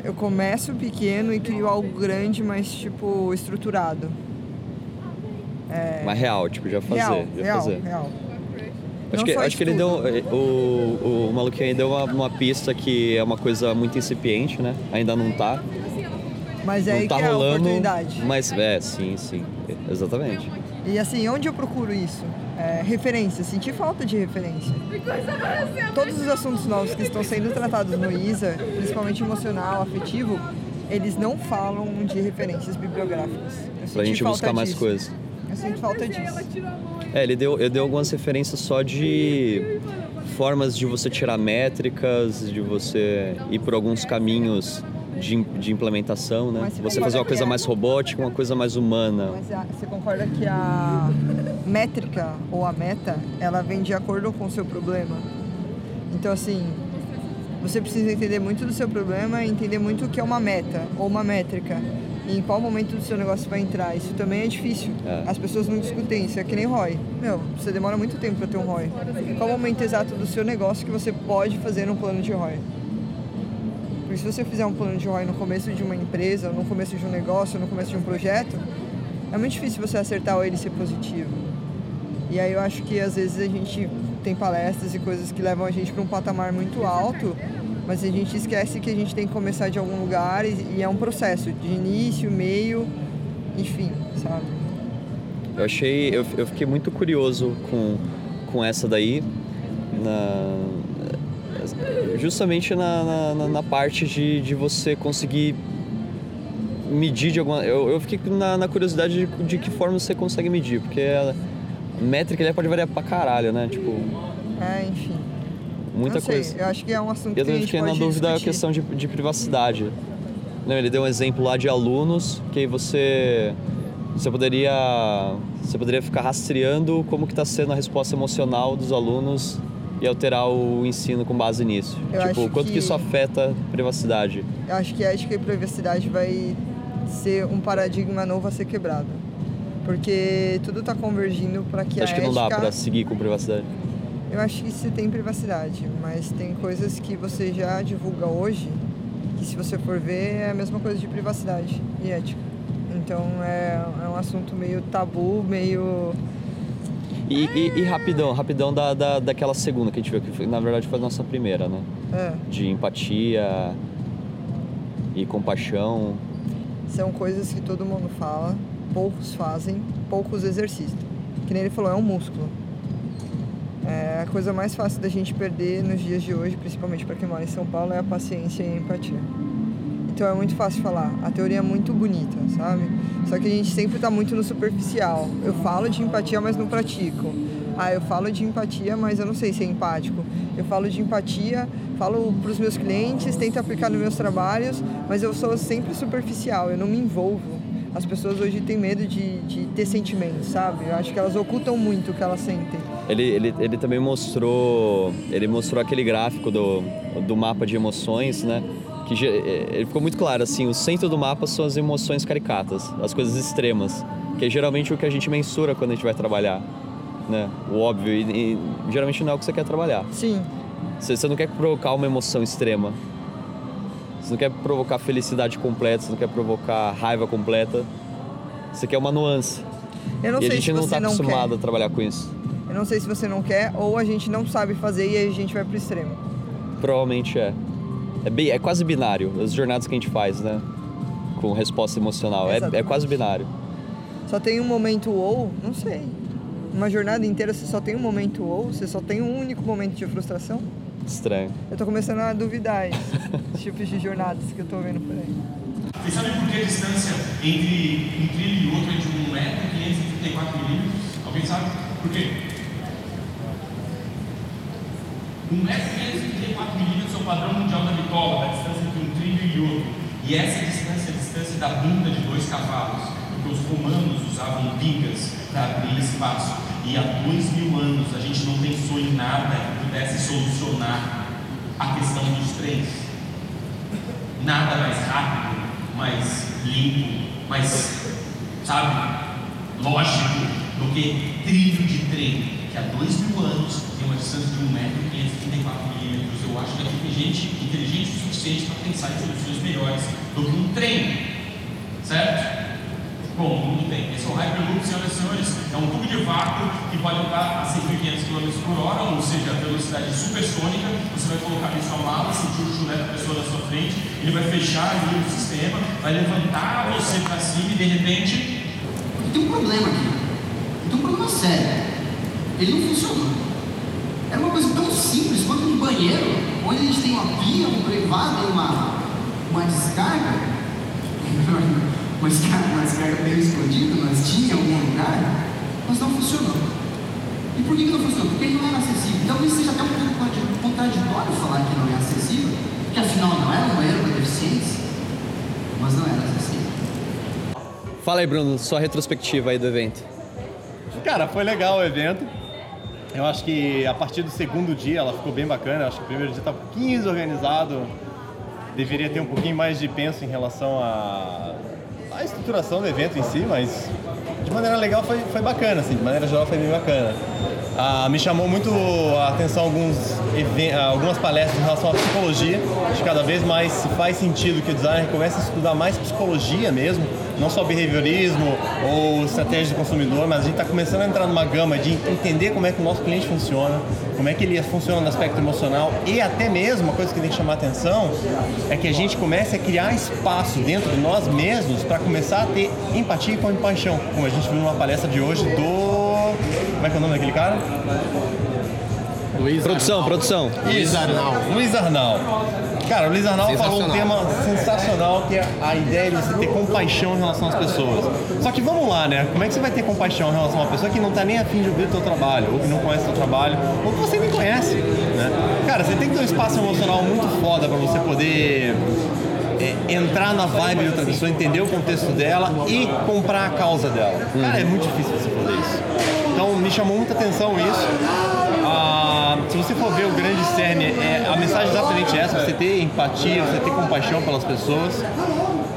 eu começo pequeno e crio algo grande, mas tipo estruturado. É, Mas real, tipo, já fazer. real, já real, fazer. real. Acho que, acho que ele deu. eh, O, o maluquinho aí deu uma, uma pista que é uma coisa muito incipiente, né? Ainda não tá. Mas é não aí tá que é a rolando. oportunidade. Mas é, sim, sim. Exatamente. E assim, onde eu procuro isso? É, referência, senti falta de referência. Todos os assuntos novos que estão sendo tratados no ISA, principalmente emocional, afetivo, eles não falam de referências bibliográficas. Eu Pra gente buscar mais disso. coisas. Eu sinto falta disso. É, ele deu, ele deu algumas referências só de formas de você tirar métricas, de você ir por alguns caminhos de, de implementação, né? Você Você fazer uma coisa mais robótica, uma coisa mais humana. Mas a- você concorda que a métrica ou a meta, ela vem de acordo com o seu problema? Então, assim, você precisa entender muito do seu problema e entender muito o que é uma meta ou uma métrica. Em qual momento do seu negócio vai entrar. Isso também é difícil. É. As pessoas não discutem isso. É que nem ROI. Meu, você demora muito tempo para ter um ROI. Qual o momento exato do seu negócio que você pode fazer um plano de ROI? Porque se você fizer um plano de ROI no começo de uma empresa, no começo de um negócio, no começo de um projeto, é muito difícil você acertar ou ele ser positivo. E aí eu acho que às vezes a gente tem palestras e coisas que levam a gente para um patamar muito alto, mas a gente esquece que a gente tem que começar de algum lugar e, e é um processo de início, meio, enfim, sabe? Eu achei. Eu, eu fiquei muito curioso com, com essa daí. Na, justamente na, na- na, parte de, de você conseguir medir de alguma. Eu, eu fiquei na, na curiosidade de, de que forma você consegue medir, porque a métrica ele pode variar pra caralho, né? Tipo, É, enfim. Muita Não sei, coisa. Eu acho que é um assunto E que a também gente fiquei na dúvida a questão de, de privacidade. Não, ele deu um exemplo lá de alunos que você você poderia você poderia ficar rastreando como que está sendo a resposta emocional dos alunos e alterar o ensino com base nisso. Eu tipo, acho quanto que... que- isso afeta a privacidade? Eu acho que ética e privacidade vai ser um paradigma novo a ser quebrado. Porque tudo está convergindo para que Você a acha que ética... não dá pra seguir com privacidade? Eu acho que você tem privacidade, mas tem coisas que você já divulga hoje que se você for ver é a mesma coisa de privacidade e ética. Então é, é um assunto meio tabu, meio. E, e- e rapidão, rapidão da, da, daquela segunda que a gente viu, que na verdade foi a nossa primeira, né? É, De empatia e compaixão. são coisas que todo mundo fala, poucos fazem, poucos exercitam. Que nem ele falou, é um músculo. É, a coisa mais fácil da gente perder nos dias de hoje, principalmente para quem mora em São Paulo, é a paciência e a empatia. Então é muito fácil falar. A teoria é muito bonita, sabe? Só que a gente sempre está muito no superficial. Eu falo de empatia, mas não pratico. Ah, eu falo de empatia, mas eu não sei ser empático. Eu falo de empatia, falo para os meus clientes, tento aplicar nos meus trabalhos, mas eu sou sempre superficial, eu não me envolvo. As pessoas hoje têm medo de, de ter sentimentos, sabe? Eu acho que elas ocultam muito o que elas sentem. Ele, ele, ele também mostrou ele mostrou aquele gráfico do, do mapa de emoções, né? Que ge- ele ficou muito claro assim, o centro do mapa são as emoções caricatas, as coisas extremas, que é geralmente o que a gente mensura quando a gente vai trabalhar, né? O óbvio e, e geralmente não é o que você quer trabalhar. Sim. Você, você não quer provocar uma emoção extrema. Você não quer provocar felicidade completa, você não quer provocar raiva completa. Você quer uma nuance. Eu não e a sei gente se não está acostumado quer. a trabalhar com isso. Eu não sei se você não quer ou a gente não sabe fazer e aí a gente vai pro extremo. Provavelmente é. É, bem, é quase binário, as jornadas que a gente faz, né? Com resposta emocional. É, é quase binário. Só tem um momento ou, não sei. Uma jornada inteira você só tem um momento ou, você só tem um único momento de frustração. Estranho. Eu tô começando a duvidar esses [LAUGHS] tipos de jornadas que eu tô vendo por aí. Vocês sabem por que a distância entre um trilho e outro é de 1 metro e 534 milímetros? Alguém sabe? Por quê? 1 metro e 534 milímetros é o padrão mundial da bitola, da distância entre um trilho e outro. E essa distância é a distância da bunda de dois cavalos, porque os romanos usavam bigas para abrir espaço. E há dois mil anos a gente não pensou em nada que pudesse solucionar a questão dos trens nada mais rápido, mais limpo, mais sabe, lógico, do que trilho de trem, que há dois mil anos tem uma distância de 1,534 milímetros. Eu acho que tem gente inteligente o suficiente para pensar em soluções melhores do que um trem, certo? Bom, o mundo tem. Esse é o Hyperloop, senhoras e senhores, é um tubo de vácuo que pode andar a 6.500 km por hora, ou seja, a velocidade supersônica. Você vai colocar em sua mala, sentir o chulé da pessoa na sua frente, ele vai fechar ali o sistema, vai levantar você para cima e de repente. Tem um problema aqui. Tem um problema sério. Ele não funcionou. Era uma coisa tão simples quanto um banheiro, onde a gente tem uma pia, um privado e uma, uma descarga. [LAUGHS] uma descarga, uma descarga meio escondida, mas tinha em algum lugar, mas não funcionou. E por que, que não funcionou? Porque ele não era acessível. Talvez seja até um pouco contraditório falar que não é acessível, porque afinal não era um banheiro para deficientes, mas não era acessível. Fala aí, Bruno, sua retrospectiva aí do evento. Cara, foi legal o evento. Eu acho que a partir do segundo dia ela ficou bem bacana. Eu acho que o primeiro dia estava um pouquinho desorganizado. Deveria ter um pouquinho mais de penso em relação à, à estruturação do evento em si, mas de maneira legal foi, foi bacana, assim, de maneira geral foi bem bacana. Ah, me chamou muito a atenção alguns ah, algumas palestras em relação à psicologia. Que cada vez mais faz sentido que o designer comece a estudar mais psicologia mesmo, não só behaviorismo ou estratégia do consumidor, mas a gente está começando a entrar numa gama de entender como é que o nosso cliente funciona, como é que ele funciona no aspecto emocional e até mesmo, uma coisa que tem que chamar atenção, é que a gente comece a criar espaço dentro de nós mesmos para começar a ter empatia e compaixão, como a gente viu numa palestra de hoje do... Como é que é o nome daquele cara? Luiz produção, produção. Luiz Arnal. Luiz Arnal. Cara, o Luiz Arnal falou um tema sensacional que é a ideia de você ter compaixão em relação às pessoas. Só que vamos lá, né? Como é que você vai ter compaixão em relação a uma pessoa que não tá nem afim de ouvir o teu trabalho, ou que não conhece o teu trabalho, ou que você nem conhece, né? Cara, você tem que ter um espaço emocional muito foda pra você poder é, entrar na vibe de outra pessoa, entender o contexto dela e comprar a causa dela. Cara, é muito difícil você fazer isso. Então me chamou muita atenção isso. Ah, se você for ver o grande cerne, é, a mensagem é exatamente essa, você ter empatia, você ter compaixão pelas pessoas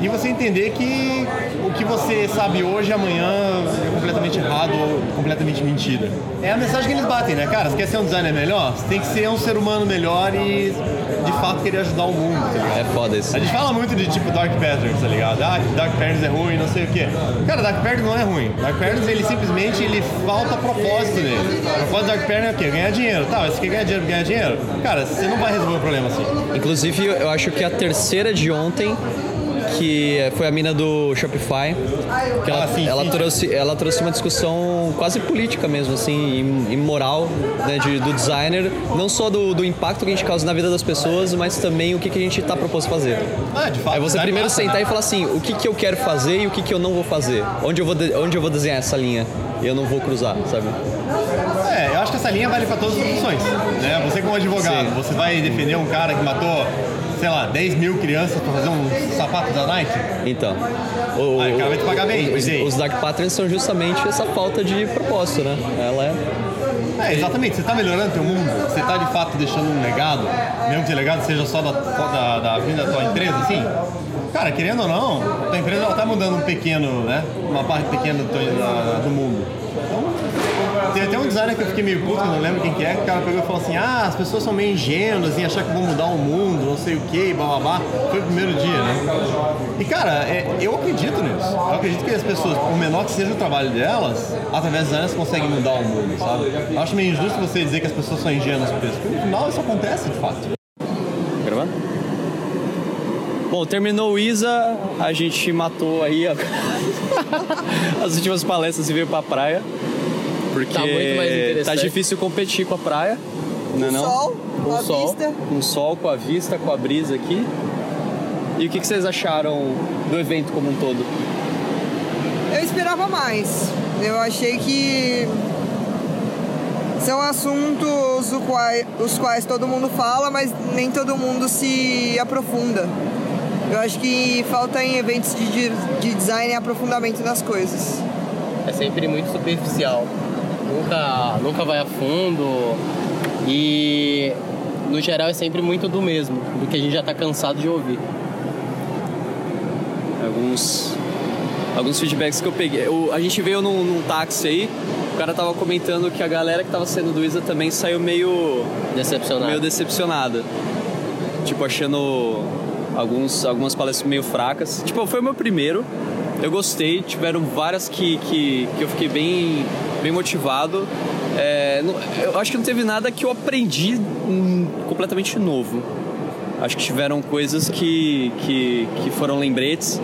e você entender que o que você sabe hoje, amanhã é completamente errado ou completamente mentira. É a mensagem que eles batem, né, cara? Você quer ser um designer melhor? Você tem que ser um ser humano melhor e de fato querer ajudar o mundo, tá ligado? É foda isso. A gente fala muito de tipo Dark Patterns, tá ligado? Ah, Dark Patterns é ruim, não sei o quê. Cara, Dark Patterns não é ruim. Dark Patterns, ele simplesmente ele falta propósito nele. O propósito do Dark Pattern é o quê? Ganhar dinheiro. Tá, mas você quer ganhar dinheiro ganhar dinheiro? Cara, você não vai resolver o problema assim. Inclusive, eu acho que a terceira de ontem, que foi a mina do Shopify, que ela, ela, Trouxe, ela trouxe uma discussão quase política mesmo, assim, e, e moral né, de- do designer, não só do, do impacto que a gente causa na vida das pessoas, mas também o que, que a gente está proposto fazer. Ah, de fato. Aí você design primeiro massa, sentar né? e falar assim, o que, que eu quero fazer e o que, que eu não vou fazer. Onde eu vou, de- onde eu vou desenhar essa linha e eu não vou cruzar, sabe? É, eu acho que essa linha vale pra todas as funções. Né? Você como advogado, você vai defender um cara que matou, sei lá, 10 mil crianças pra fazer um sapato da Nike? Então. O, Aí o cara vai te pagar bem, Os, os Dark Patterns são justamente essa falta de propósito, né? Ela é. É, exatamente. Você está melhorando teu mundo. Você está de fato deixando um legado, mesmo que esse legado seja só da, só da, da vida da tua empresa, assim. Cara, querendo ou não, tua empresa ela tá mudando um pequeno, né? Uma parte pequena do, do mundo. Tem até um designer que eu fiquei meio puto, não lembro quem que é, que o cara pegou e falou assim, ah, as pessoas são meio ingênuas em achar que vão mudar o mundo, não sei o que, blá blá blá. Foi o primeiro dia, né? E cara, é, eu acredito nisso. Eu acredito que as pessoas, por menor que seja o trabalho delas, através designers conseguem mudar o mundo, sabe? Eu acho meio injusto você dizer que as pessoas são ingênuas por isso, porque no final isso acontece de fato. Bom, terminou o ISA, a gente matou aí a- [LAUGHS] as últimas palestras e veio pra praia. Porque Tá muito mais interessante. tá difícil competir com a praia. Não é Com não? sol, com com a sol, vista. Com sol, com a vista, com a brisa aqui. E o que, que vocês acharam do evento como um todo? Eu esperava mais. Eu achei que são assuntos os quais todo mundo fala, mas nem todo mundo se aprofunda. Eu acho que falta em eventos de, de- de design aprofundamento nas coisas. É sempre muito superficial. Nunca, nunca vai a fundo. E no geral é sempre muito do mesmo, do que a gente já tá cansado de ouvir. Alguns alguns feedbacks que eu peguei. O- a gente veio num, num táxi aí, o cara tava comentando que a galera que tava saindo do ISA também saiu meio. Decepcionada. Meio decepcionada. Tipo, achando alguns, algumas palestras meio fracas. Tipo, foi o meu primeiro. Eu gostei, tiveram várias que, que, que eu fiquei bem, bem motivado. É, eu acho que não teve nada que eu aprendi hum, completamente novo. Acho que tiveram coisas que, que, que foram lembretes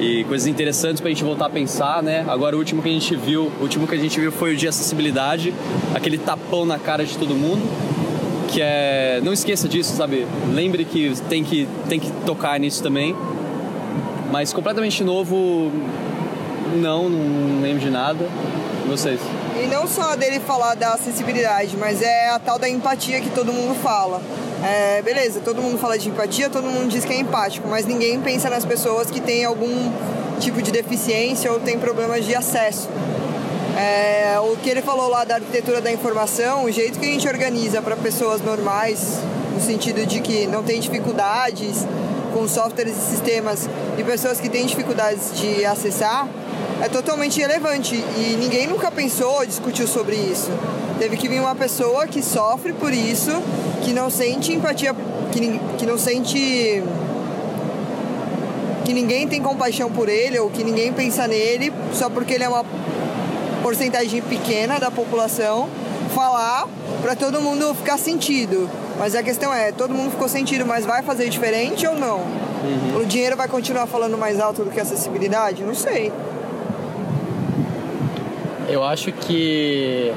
e coisas interessantes pra gente voltar a pensar, né? Agora o último que a gente viu, o último que a gente viu foi o de acessibilidade, aquele tapão na cara de todo mundo, que é, não esqueça disso, sabe? Lembre que tem que tem que tocar nisso também. Mas completamente novo, não, não lembro de nada. E vocês? E não só dele falar da acessibilidade, mas é a tal da empatia que todo mundo fala. É, beleza, todo mundo fala de empatia, todo mundo diz que é empático, mas ninguém pensa nas pessoas que têm algum tipo de deficiência ou têm problemas de acesso. É, o que ele falou lá da arquitetura da informação, o jeito que a gente organiza para pessoas normais, no sentido de que não tem dificuldades com softwares e sistemas, e pessoas que têm dificuldades de acessar, é totalmente irrelevante. E ninguém nunca pensou ou discutiu sobre isso. Teve que vir uma pessoa que sofre por isso, que não sente empatia, que, que não sente que ninguém tem compaixão por ele ou que ninguém pensa nele só porque ele é uma porcentagem pequena da população falar para todo mundo ficar sentido. Mas a questão é, todo mundo ficou sentido, mas vai fazer diferente ou não? O dinheiro vai continuar falando mais alto do que a acessibilidade? Não sei. Eu acho que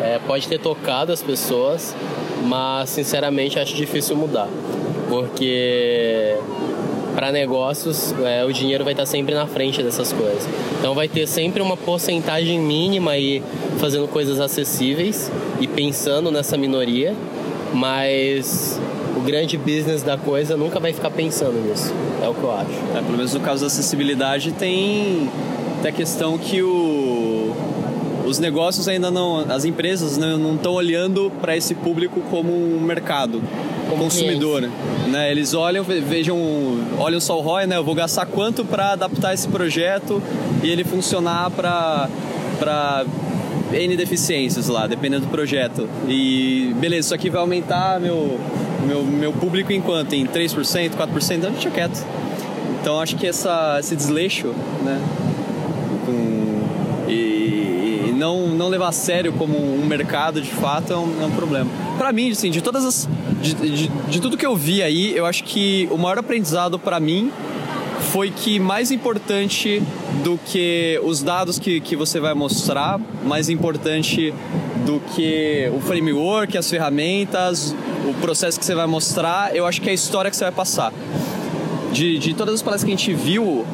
é, pode ter tocado as pessoas, mas sinceramente acho difícil mudar. Porque para negócios é, o dinheiro vai estar sempre na frente dessas coisas. Então vai ter sempre uma porcentagem mínima aí fazendo coisas acessíveis e pensando nessa minoria, mas o grande business da coisa nunca vai ficar pensando nisso. É o que eu acho. É, pelo menos no caso da acessibilidade tem, tem a questão que o, os negócios ainda não, as empresas né, não estão olhando para esse público como um mercado, como consumidor, né? Eles olham, ve- vejam, olham só o ROI, né? Eu vou gastar quanto para adaptar esse projeto e ele funcionar para para N deficiências lá, dependendo do projeto. E beleza, isso aqui vai aumentar meu meu, meu público em quanto? Em 3%, 4%? Então deixa quieto. Então acho que essa, esse desleixo, né? Não, não levar a sério como um mercado de fato é um, é um problema. Pra mim, assim, de todas as. De, de, de tudo que eu vi aí, eu acho que o maior aprendizado pra mim foi que mais importante do que os dados que, que você vai mostrar, mais importante do que o framework, as ferramentas, o processo que você vai mostrar, eu acho que é a história que você vai passar. De, de todas as palestras que a gente viu,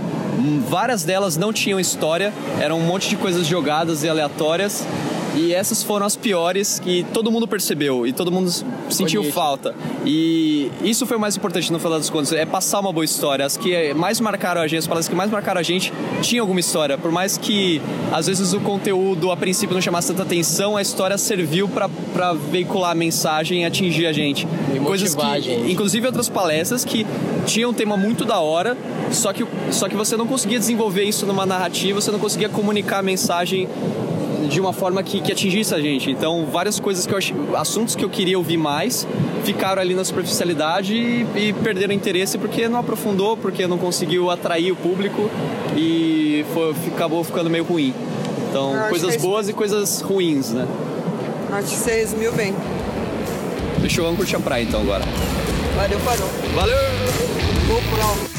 várias delas não tinham história, eram um monte de coisas jogadas e aleatórias. E essas foram as piores que todo mundo percebeu e todo mundo sentiu falta. E isso foi o mais importante no final das contas, é passar uma boa história. As que mais marcaram a gente, as palestras que mais marcaram a gente, tinham alguma história. Por mais que às vezes o conteúdo a princípio não chamasse tanta atenção, a história serviu para veicular a mensagem e atingir a gente. Coisas que, gente. inclusive outras palestras que tinham um tema muito da hora, só que, só que você não conseguia desenvolver isso numa narrativa, você não conseguia comunicar a mensagem de uma forma que, que atingisse a gente. Então, várias coisas que eu achei, assuntos que eu queria ouvir mais, ficaram ali na superficialidade e, e perderam interesse porque não aprofundou, porque não conseguiu atrair o público e foi, acabou ficando meio ruim. Então, Eu coisas é boas e coisas ruins, né? Acho que você resumiu bem. Deixa eu vamos curtir a praia então agora. Valeu, parou. Valeu! Vou pro